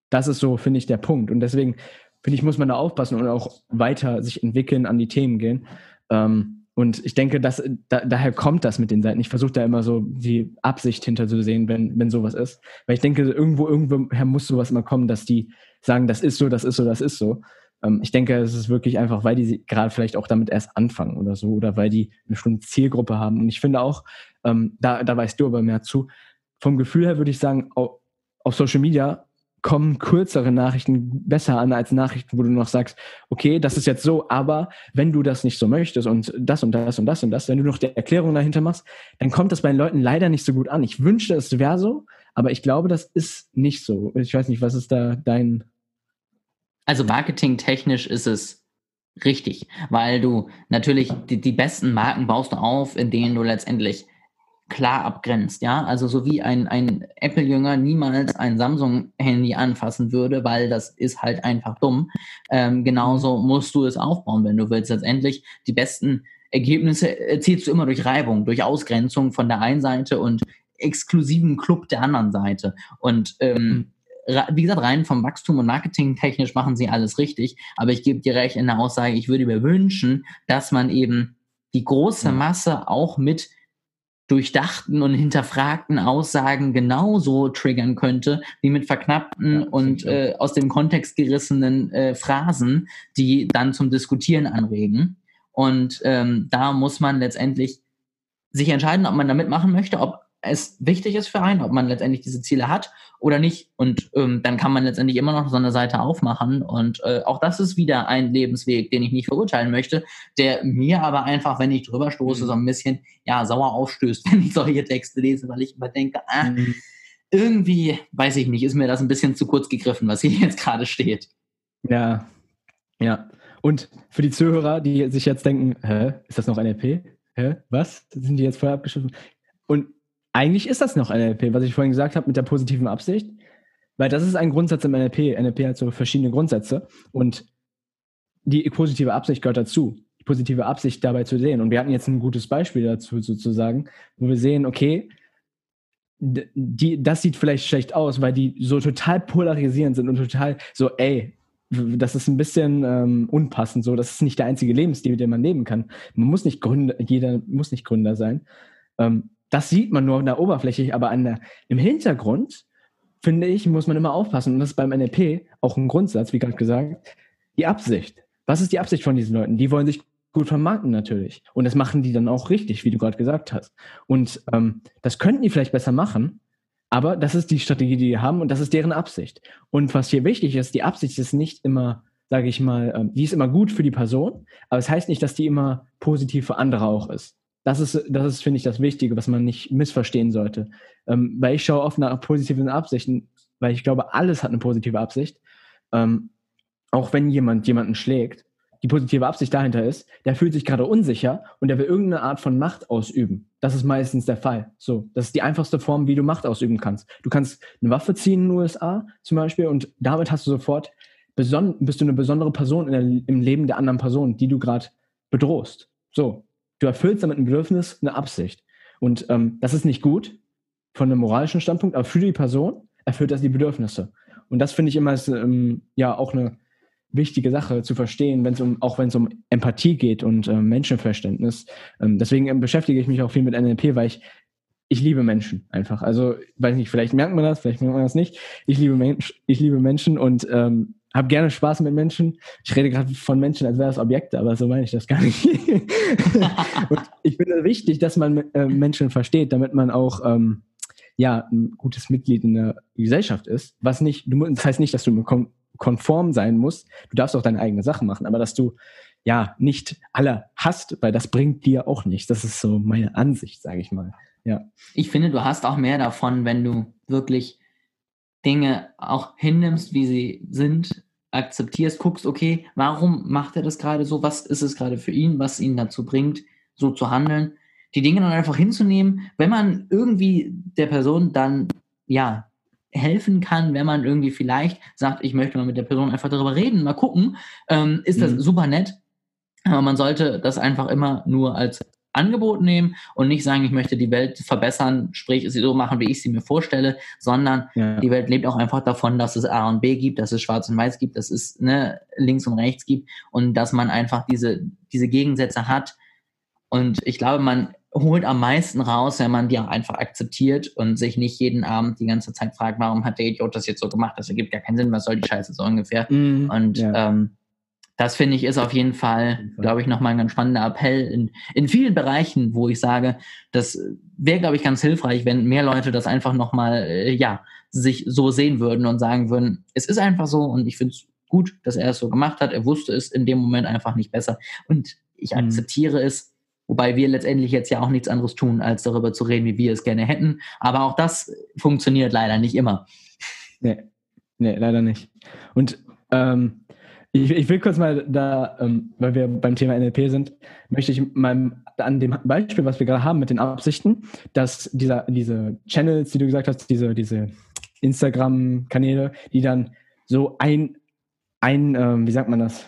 Das ist so, finde ich, der Punkt. Und deswegen finde ich, muss man da aufpassen und auch weiter sich entwickeln, an die Themen gehen. Ähm, und ich denke, dass, da, daher kommt das mit den Seiten. Ich versuche da immer so die Absicht hinter zu sehen, wenn, wenn sowas ist. Weil ich denke, irgendwo, irgendwoher muss sowas immer kommen, dass die sagen, das ist so, das ist so, das ist so. Ähm, ich denke, es ist wirklich einfach, weil die gerade vielleicht auch damit erst anfangen oder so, oder weil die eine bestimmte Zielgruppe haben. Und ich finde auch, ähm, da, da weißt du aber mehr zu. Vom Gefühl her würde ich sagen, auf Social Media kommen kürzere Nachrichten besser an als Nachrichten, wo du noch sagst, okay, das ist jetzt so, aber wenn du das nicht so möchtest und das und das und das und das, wenn du noch die Erklärung dahinter machst, dann kommt das bei den Leuten leider nicht so gut an. Ich wünschte, es wäre so, aber ich glaube, das ist nicht so. Ich weiß nicht, was ist da dein. Also marketingtechnisch ist es richtig, weil du natürlich die, die besten Marken baust du auf, in denen du letztendlich klar abgrenzt, ja. Also so wie ein, ein Apple-Jünger niemals ein Samsung-Handy anfassen würde, weil das ist halt einfach dumm. Ähm, genauso musst du es aufbauen, wenn du willst. Letztendlich die besten Ergebnisse erzielst du immer durch Reibung, durch Ausgrenzung von der einen Seite und exklusiven Club der anderen Seite. Und ähm, wie gesagt, rein vom Wachstum und Marketing technisch machen sie alles richtig. Aber ich gebe dir recht in der Aussage, ich würde mir wünschen, dass man eben die große Masse auch mit durchdachten und hinterfragten Aussagen genauso triggern könnte, wie mit verknappten ja, und äh, aus dem Kontext gerissenen äh, Phrasen, die dann zum Diskutieren anregen. Und ähm, da muss man letztendlich sich entscheiden, ob man da mitmachen möchte, ob es wichtig ist für einen, ob man letztendlich diese Ziele hat oder nicht. Und ähm, dann kann man letztendlich immer noch so eine Seite aufmachen. Und äh, auch das ist wieder ein Lebensweg, den ich nicht verurteilen möchte, der mir aber einfach, wenn ich drüber stoße, mhm. so ein bisschen ja sauer aufstößt, wenn ich solche Texte lese, weil ich immer denke, ah, mhm. irgendwie, weiß ich nicht, ist mir das ein bisschen zu kurz gegriffen, was hier jetzt gerade steht. Ja, ja. Und für die Zuhörer, die sich jetzt denken, hä, ist das noch NLP? Hä, was? Sind die jetzt voll abgeschlossen? Und eigentlich ist das noch NLP, was ich vorhin gesagt habe mit der positiven Absicht, weil das ist ein Grundsatz im NLP. NLP hat so verschiedene Grundsätze und die positive Absicht gehört dazu, die positive Absicht dabei zu sehen. Und wir hatten jetzt ein gutes Beispiel dazu sozusagen, wo wir sehen, okay, die, das sieht vielleicht schlecht aus, weil die so total polarisierend sind und total so, ey, das ist ein bisschen ähm, unpassend so. Das ist nicht der einzige Lebensstil, den man leben kann. Man muss nicht Gründer, jeder muss nicht Gründer sein. Ähm, das sieht man nur an der Oberfläche, aber an der, im Hintergrund, finde ich, muss man immer aufpassen. Und das ist beim NLP auch ein Grundsatz, wie gerade gesagt, die Absicht. Was ist die Absicht von diesen Leuten? Die wollen sich gut vermarkten natürlich. Und das machen die dann auch richtig, wie du gerade gesagt hast. Und ähm, das könnten die vielleicht besser machen, aber das ist die Strategie, die die haben und das ist deren Absicht. Und was hier wichtig ist, die Absicht ist nicht immer, sage ich mal, ähm, die ist immer gut für die Person, aber es das heißt nicht, dass die immer positiv für andere auch ist das ist, das ist, finde ich, das Wichtige, was man nicht missverstehen sollte. Ähm, weil ich schaue oft nach positiven Absichten, weil ich glaube, alles hat eine positive Absicht. Ähm, auch wenn jemand jemanden schlägt, die positive Absicht dahinter ist, der fühlt sich gerade unsicher und der will irgendeine Art von Macht ausüben. Das ist meistens der Fall. So, das ist die einfachste Form, wie du Macht ausüben kannst. Du kannst eine Waffe ziehen in den USA zum Beispiel und damit hast du sofort bist du eine besondere Person der, im Leben der anderen Person, die du gerade bedrohst. So, du erfüllst damit ein Bedürfnis, eine Absicht. Und ähm, das ist nicht gut von einem moralischen Standpunkt, aber für die Person erfüllt das die Bedürfnisse. Und das finde ich immer ist, ähm, ja auch eine wichtige Sache zu verstehen, wenn es um, auch wenn es um Empathie geht und ähm, Menschenverständnis. Ähm, deswegen ähm, beschäftige ich mich auch viel mit NLP, weil ich ich liebe Menschen einfach. Also, weiß nicht, vielleicht merkt man das, vielleicht merkt man das nicht. Ich liebe, Mensch, ich liebe Menschen und ähm, habe gerne Spaß mit Menschen. Ich rede gerade von Menschen, als wäre das Objekte, aber so meine ich das gar nicht. und ich finde es wichtig, dass man äh, Menschen versteht, damit man auch ähm, ja, ein gutes Mitglied in der Gesellschaft ist. Was nicht, du, das heißt nicht, dass du konform sein musst. Du darfst auch deine eigene Sache machen, aber dass du ja nicht alle hast, weil das bringt dir auch nichts. Das ist so meine Ansicht, sage ich mal. Ja. Ich finde, du hast auch mehr davon, wenn du wirklich Dinge auch hinnimmst, wie sie sind, akzeptierst, guckst, okay, warum macht er das gerade so? Was ist es gerade für ihn, was ihn dazu bringt, so zu handeln? Die Dinge dann einfach hinzunehmen, wenn man irgendwie der Person dann, ja, helfen kann, wenn man irgendwie vielleicht sagt, ich möchte mal mit der Person einfach darüber reden, mal gucken, ähm, ist das mhm. super nett. Aber man sollte das einfach immer nur als Angebot nehmen und nicht sagen, ich möchte die Welt verbessern, sprich sie so machen, wie ich sie mir vorstelle, sondern ja. die Welt lebt auch einfach davon, dass es A und B gibt, dass es Schwarz und Weiß gibt, dass es ne, links und rechts gibt und dass man einfach diese, diese Gegensätze hat. Und ich glaube, man holt am meisten raus, wenn man die auch einfach akzeptiert und sich nicht jeden Abend die ganze Zeit fragt, warum hat der Idiot das jetzt so gemacht? Das ergibt gar keinen Sinn, was soll die Scheiße so ungefähr? Mm, und ja. ähm, das finde ich ist auf jeden Fall, glaube ich, nochmal ein ganz spannender Appell in, in vielen Bereichen, wo ich sage, das wäre, glaube ich, ganz hilfreich, wenn mehr Leute das einfach nochmal, äh, ja, sich so sehen würden und sagen würden, es ist einfach so und ich finde es gut, dass er es so gemacht hat. Er wusste es in dem Moment einfach nicht besser und ich mhm. akzeptiere es, wobei wir letztendlich jetzt ja auch nichts anderes tun, als darüber zu reden, wie wir es gerne hätten. Aber auch das funktioniert leider nicht immer. Nee, nee leider nicht. Und ähm, ich, ich, will kurz mal da, ähm, weil wir beim Thema NLP sind, möchte ich mal an dem Beispiel, was wir gerade haben mit den Absichten, dass dieser, diese Channels, die du gesagt hast, diese, diese Instagram-Kanäle, die dann so ein, ein ähm, wie sagt man das?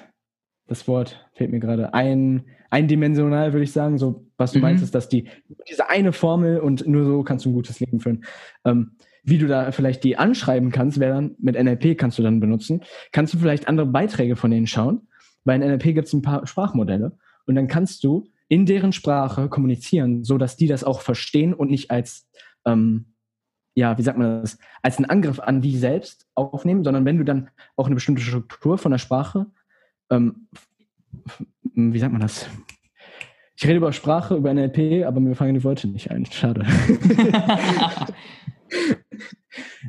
Das Wort fehlt mir gerade. Ein, eindimensional, würde ich sagen. So, was du mhm. meinst, ist, dass die diese eine Formel und nur so kannst du ein gutes Leben führen. Ähm, wie du da vielleicht die anschreiben kannst, wäre dann mit NLP kannst du dann benutzen. Kannst du vielleicht andere Beiträge von denen schauen, weil in NLP gibt es ein paar Sprachmodelle und dann kannst du in deren Sprache kommunizieren, so dass die das auch verstehen und nicht als, ähm, ja, wie sagt man das, als einen Angriff an die selbst aufnehmen, sondern wenn du dann auch eine bestimmte Struktur von der Sprache, ähm, wie sagt man das? Ich rede über Sprache, über NLP, aber mir fangen die Worte nicht ein. Schade.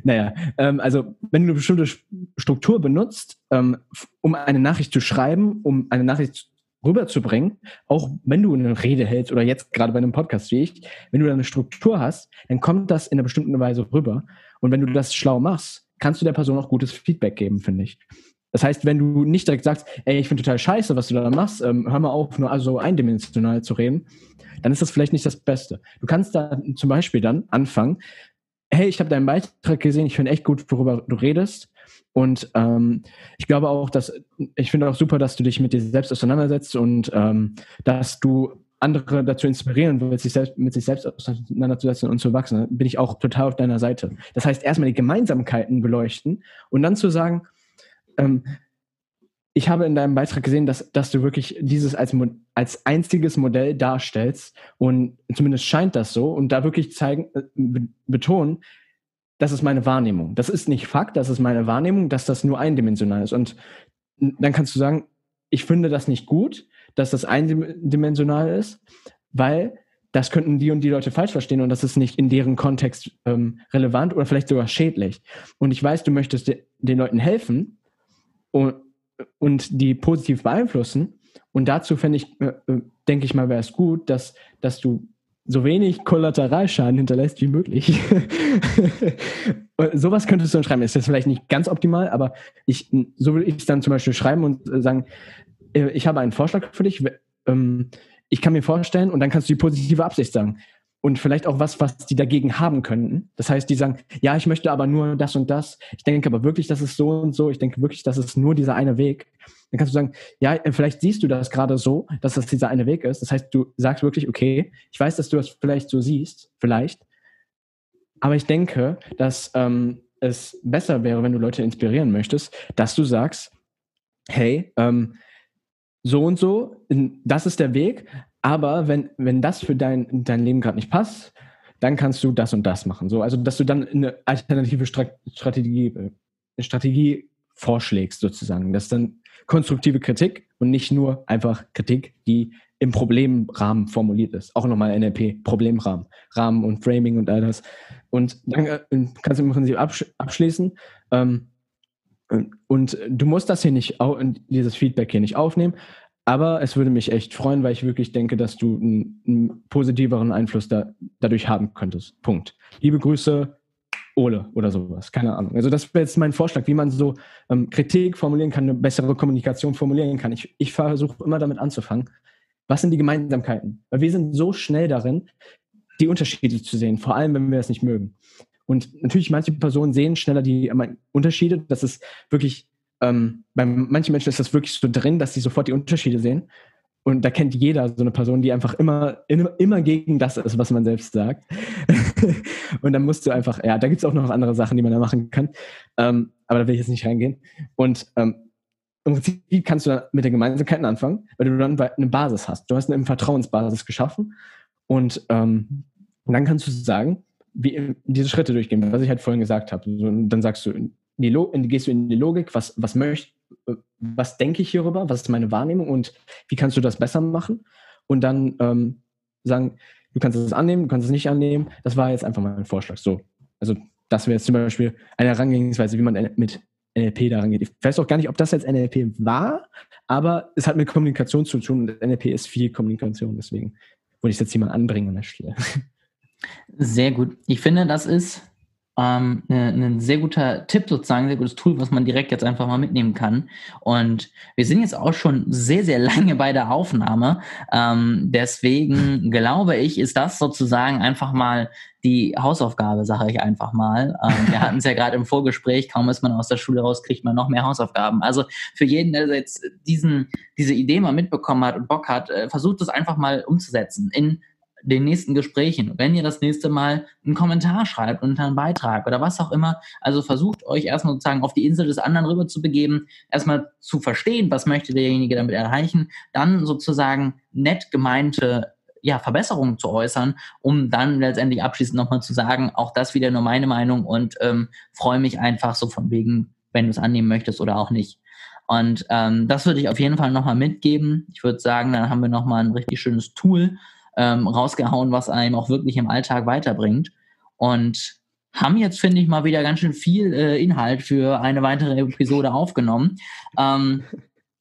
naja, ähm, also wenn du eine bestimmte Struktur benutzt, ähm, um eine Nachricht zu schreiben, um eine Nachricht rüberzubringen, auch wenn du eine Rede hältst oder jetzt gerade bei einem Podcast wie ich, wenn du da eine Struktur hast, dann kommt das in einer bestimmten Weise rüber. Und wenn du das schlau machst, kannst du der Person auch gutes Feedback geben, finde ich. Das heißt, wenn du nicht direkt sagst, ey, ich finde total scheiße, was du da machst, ähm, hör mal auf, nur also eindimensional zu reden, dann ist das vielleicht nicht das Beste. Du kannst da zum Beispiel dann anfangen, hey, ich habe deinen Beitrag gesehen, ich finde echt gut, worüber du redest. Und ähm, ich glaube auch, dass ich finde auch super, dass du dich mit dir selbst auseinandersetzt und ähm, dass du andere dazu inspirieren willst, sich selbst, mit sich selbst auseinanderzusetzen und zu wachsen. Bin ich auch total auf deiner Seite. Das heißt, erstmal die Gemeinsamkeiten beleuchten und dann zu sagen, ähm, ich habe in deinem Beitrag gesehen, dass, dass du wirklich dieses als, als einziges Modell darstellst und zumindest scheint das so und da wirklich zeigen, äh, betonen, das ist meine Wahrnehmung. Das ist nicht Fakt, das ist meine Wahrnehmung, dass das nur eindimensional ist. Und dann kannst du sagen, ich finde das nicht gut, dass das eindimensional ist, weil das könnten die und die Leute falsch verstehen und das ist nicht in deren Kontext ähm, relevant oder vielleicht sogar schädlich. Und ich weiß, du möchtest de den Leuten helfen und, und die positiv beeinflussen. Und dazu fände ich, äh, äh denke ich mal, wäre es gut, dass, dass du so wenig Kollateralschaden hinterlässt wie möglich. Sowas könntest du dann schreiben. Ist jetzt vielleicht nicht ganz optimal, aber ich, so würde ich es dann zum Beispiel schreiben und äh, sagen, äh, ich habe einen Vorschlag für dich. Ähm, ich kann mir vorstellen, und dann kannst du die positive Absicht sagen. Und vielleicht auch was, was die dagegen haben könnten. Das heißt, die sagen, ja, ich möchte aber nur das und das. Ich denke aber wirklich, das ist so und so. Ich denke wirklich, das ist nur dieser eine Weg. Dann kannst du sagen, ja, äh, vielleicht siehst du das gerade so, dass das dieser eine Weg ist. Das heißt, du sagst wirklich, okay, ich weiß, dass du das vielleicht so siehst, vielleicht. Aber ich denke, dass ähm, es besser wäre, wenn du Leute inspirieren möchtest, dass du sagst, hey, ähm, so und so, das ist der Weg, aber wenn, wenn das für dein, dein Leben gerade nicht passt, dann kannst du das und das machen. So, also, dass du dann eine alternative Strategie, äh, Strategie vorschlägst, sozusagen. Das ist dann konstruktive Kritik und nicht nur einfach Kritik, die im Problemrahmen formuliert ist. Auch nochmal NLP, Problemrahmen, Rahmen und Framing und all das. Und dann äh, kannst du im Prinzip absch abschließen. Ähm, und du musst das hier nicht, dieses Feedback hier nicht aufnehmen, aber es würde mich echt freuen, weil ich wirklich denke, dass du einen, einen positiveren Einfluss da, dadurch haben könntest. Punkt. Liebe Grüße, Ole oder sowas. Keine Ahnung. Also das wäre jetzt mein Vorschlag, wie man so ähm, Kritik formulieren kann, eine bessere Kommunikation formulieren kann. Ich, ich versuche immer damit anzufangen. Was sind die Gemeinsamkeiten? Weil wir sind so schnell darin, die Unterschiede zu sehen, vor allem wenn wir das nicht mögen. Und natürlich, manche Personen sehen schneller die Unterschiede. Das ist wirklich, ähm, bei manchen Menschen ist das wirklich so drin, dass sie sofort die Unterschiede sehen. Und da kennt jeder so eine Person, die einfach immer, immer gegen das ist, was man selbst sagt. und dann musst du einfach, ja, da gibt es auch noch andere Sachen, die man da machen kann. Ähm, aber da will ich jetzt nicht reingehen. Und ähm, im Prinzip kannst du mit den Gemeinsamkeiten anfangen, weil du dann eine Basis hast. Du hast eine Vertrauensbasis geschaffen. Und, ähm, dann kannst du sagen, wie diese Schritte durchgehen, was ich halt vorhin gesagt habe. Und dann sagst du, die in, gehst du in die Logik, was, was möchte, was denke ich hierüber, was ist meine Wahrnehmung und wie kannst du das besser machen? Und dann ähm, sagen, du kannst es annehmen, du kannst es nicht annehmen. Das war jetzt einfach mal ein Vorschlag. So, also das wäre jetzt zum Beispiel eine Herangehensweise, wie man mit NLP da rangeht. Ich weiß auch gar nicht, ob das jetzt NLP war, aber es hat mit Kommunikation zu tun und NLP ist viel Kommunikation, deswegen wollte ich es jetzt hier mal anbringen an der Stelle. Sehr gut. Ich finde, das ist ähm, ein ne, sehr guter Tipp sozusagen, ein sehr gutes Tool, was man direkt jetzt einfach mal mitnehmen kann. Und wir sind jetzt auch schon sehr, sehr lange bei der Aufnahme. Ähm, deswegen glaube ich, ist das sozusagen einfach mal die Hausaufgabe, sage ich einfach mal. Ähm, wir hatten es ja gerade im Vorgespräch, kaum ist man aus der Schule raus, kriegt man noch mehr Hausaufgaben. Also für jeden, der jetzt diesen, diese Idee mal mitbekommen hat und Bock hat, äh, versucht es einfach mal umzusetzen in den nächsten Gesprächen, wenn ihr das nächste Mal einen Kommentar schreibt unter einen Beitrag oder was auch immer. Also versucht euch erstmal sozusagen auf die Insel des anderen rüber zu begeben, erstmal zu verstehen, was möchte derjenige damit erreichen, dann sozusagen nett gemeinte ja, Verbesserungen zu äußern, um dann letztendlich abschließend nochmal zu sagen, auch das wieder nur meine Meinung und ähm, freue mich einfach so von wegen, wenn du es annehmen möchtest oder auch nicht. Und ähm, das würde ich auf jeden Fall nochmal mitgeben. Ich würde sagen, dann haben wir nochmal ein richtig schönes Tool ähm, rausgehauen, was einem auch wirklich im Alltag weiterbringt. Und haben jetzt, finde ich, mal wieder ganz schön viel äh, Inhalt für eine weitere Episode aufgenommen. Ähm,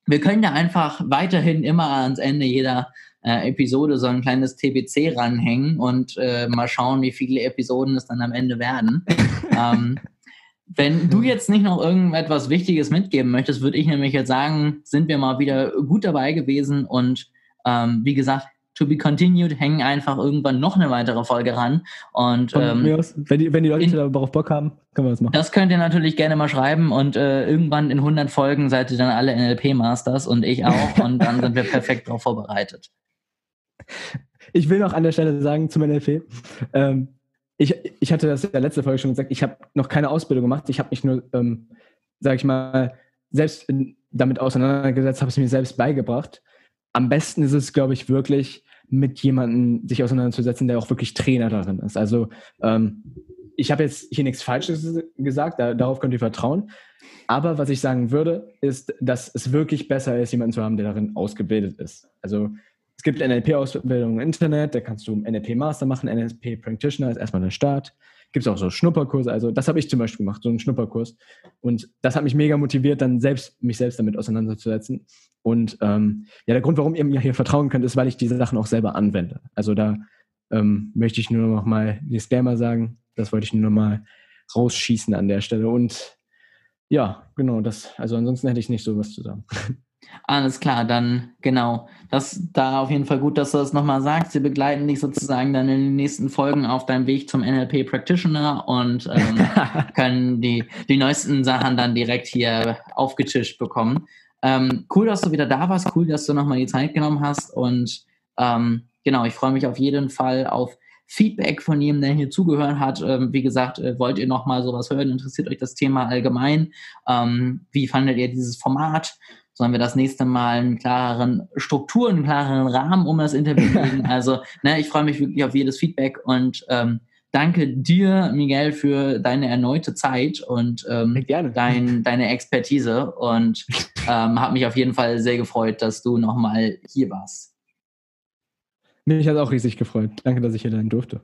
wir können ja einfach weiterhin immer ans Ende jeder äh, Episode so ein kleines TBC ranhängen und äh, mal schauen, wie viele Episoden es dann am Ende werden. ähm, wenn du jetzt nicht noch irgendetwas Wichtiges mitgeben möchtest, würde ich nämlich jetzt sagen, sind wir mal wieder gut dabei gewesen und ähm, wie gesagt, to be continued, hängen einfach irgendwann noch eine weitere Folge ran. Und ähm, wenn, die, wenn die Leute in, darauf Bock haben, können wir das machen. Das könnt ihr natürlich gerne mal schreiben und äh, irgendwann in 100 Folgen seid ihr dann alle NLP-Masters und ich auch und dann sind wir perfekt darauf vorbereitet. Ich will noch an der Stelle sagen zum NLP, ähm, ich, ich hatte das in der letzten Folge schon gesagt, ich habe noch keine Ausbildung gemacht. Ich habe mich nur, ähm, sage ich mal, selbst in, damit auseinandergesetzt, habe es mir selbst beigebracht. Am besten ist es, glaube ich, wirklich mit jemandem sich auseinanderzusetzen, der auch wirklich Trainer darin ist. Also ähm, ich habe jetzt hier nichts Falsches gesagt, da, darauf könnt ihr vertrauen. Aber was ich sagen würde, ist, dass es wirklich besser ist, jemanden zu haben, der darin ausgebildet ist. Also es gibt NLP-Ausbildung im Internet, da kannst du NLP-Master machen, NLP-Practitioner ist erstmal der Start. Gibt es auch so Schnupperkurse, also das habe ich zum Beispiel gemacht, so einen Schnupperkurs. Und das hat mich mega motiviert, dann selbst mich selbst damit auseinanderzusetzen. Und ähm, ja, der Grund, warum ihr mir hier vertrauen könnt, ist, weil ich diese Sachen auch selber anwende. Also da ähm, möchte ich nur noch mal die Scammer sagen. Das wollte ich nur noch mal rausschießen an der Stelle. Und ja, genau, das, also ansonsten hätte ich nicht so was zu sagen. Alles klar, dann genau. Das da auf jeden Fall gut, dass du das nochmal sagst. Sie begleiten dich sozusagen dann in den nächsten Folgen auf deinem Weg zum NLP Practitioner und ähm, können die, die neuesten Sachen dann direkt hier aufgetischt bekommen. Ähm, cool, dass du wieder da warst. Cool, dass du nochmal die Zeit genommen hast. Und ähm, genau, ich freue mich auf jeden Fall auf Feedback von jedem, der hier zugehört hat. Ähm, wie gesagt, äh, wollt ihr nochmal sowas hören? Interessiert euch das Thema allgemein? Ähm, wie fandet ihr dieses Format? Sollen wir das nächste Mal einen klareren Struktur, einen klareren Rahmen um das Interview legen. Also, ne, ich freue mich wirklich auf jedes Feedback und ähm, danke dir, Miguel, für deine erneute Zeit und ähm, dein, deine Expertise und ähm, habe mich auf jeden Fall sehr gefreut, dass du nochmal hier warst. Mich hat auch riesig gefreut. Danke, dass ich hier sein durfte.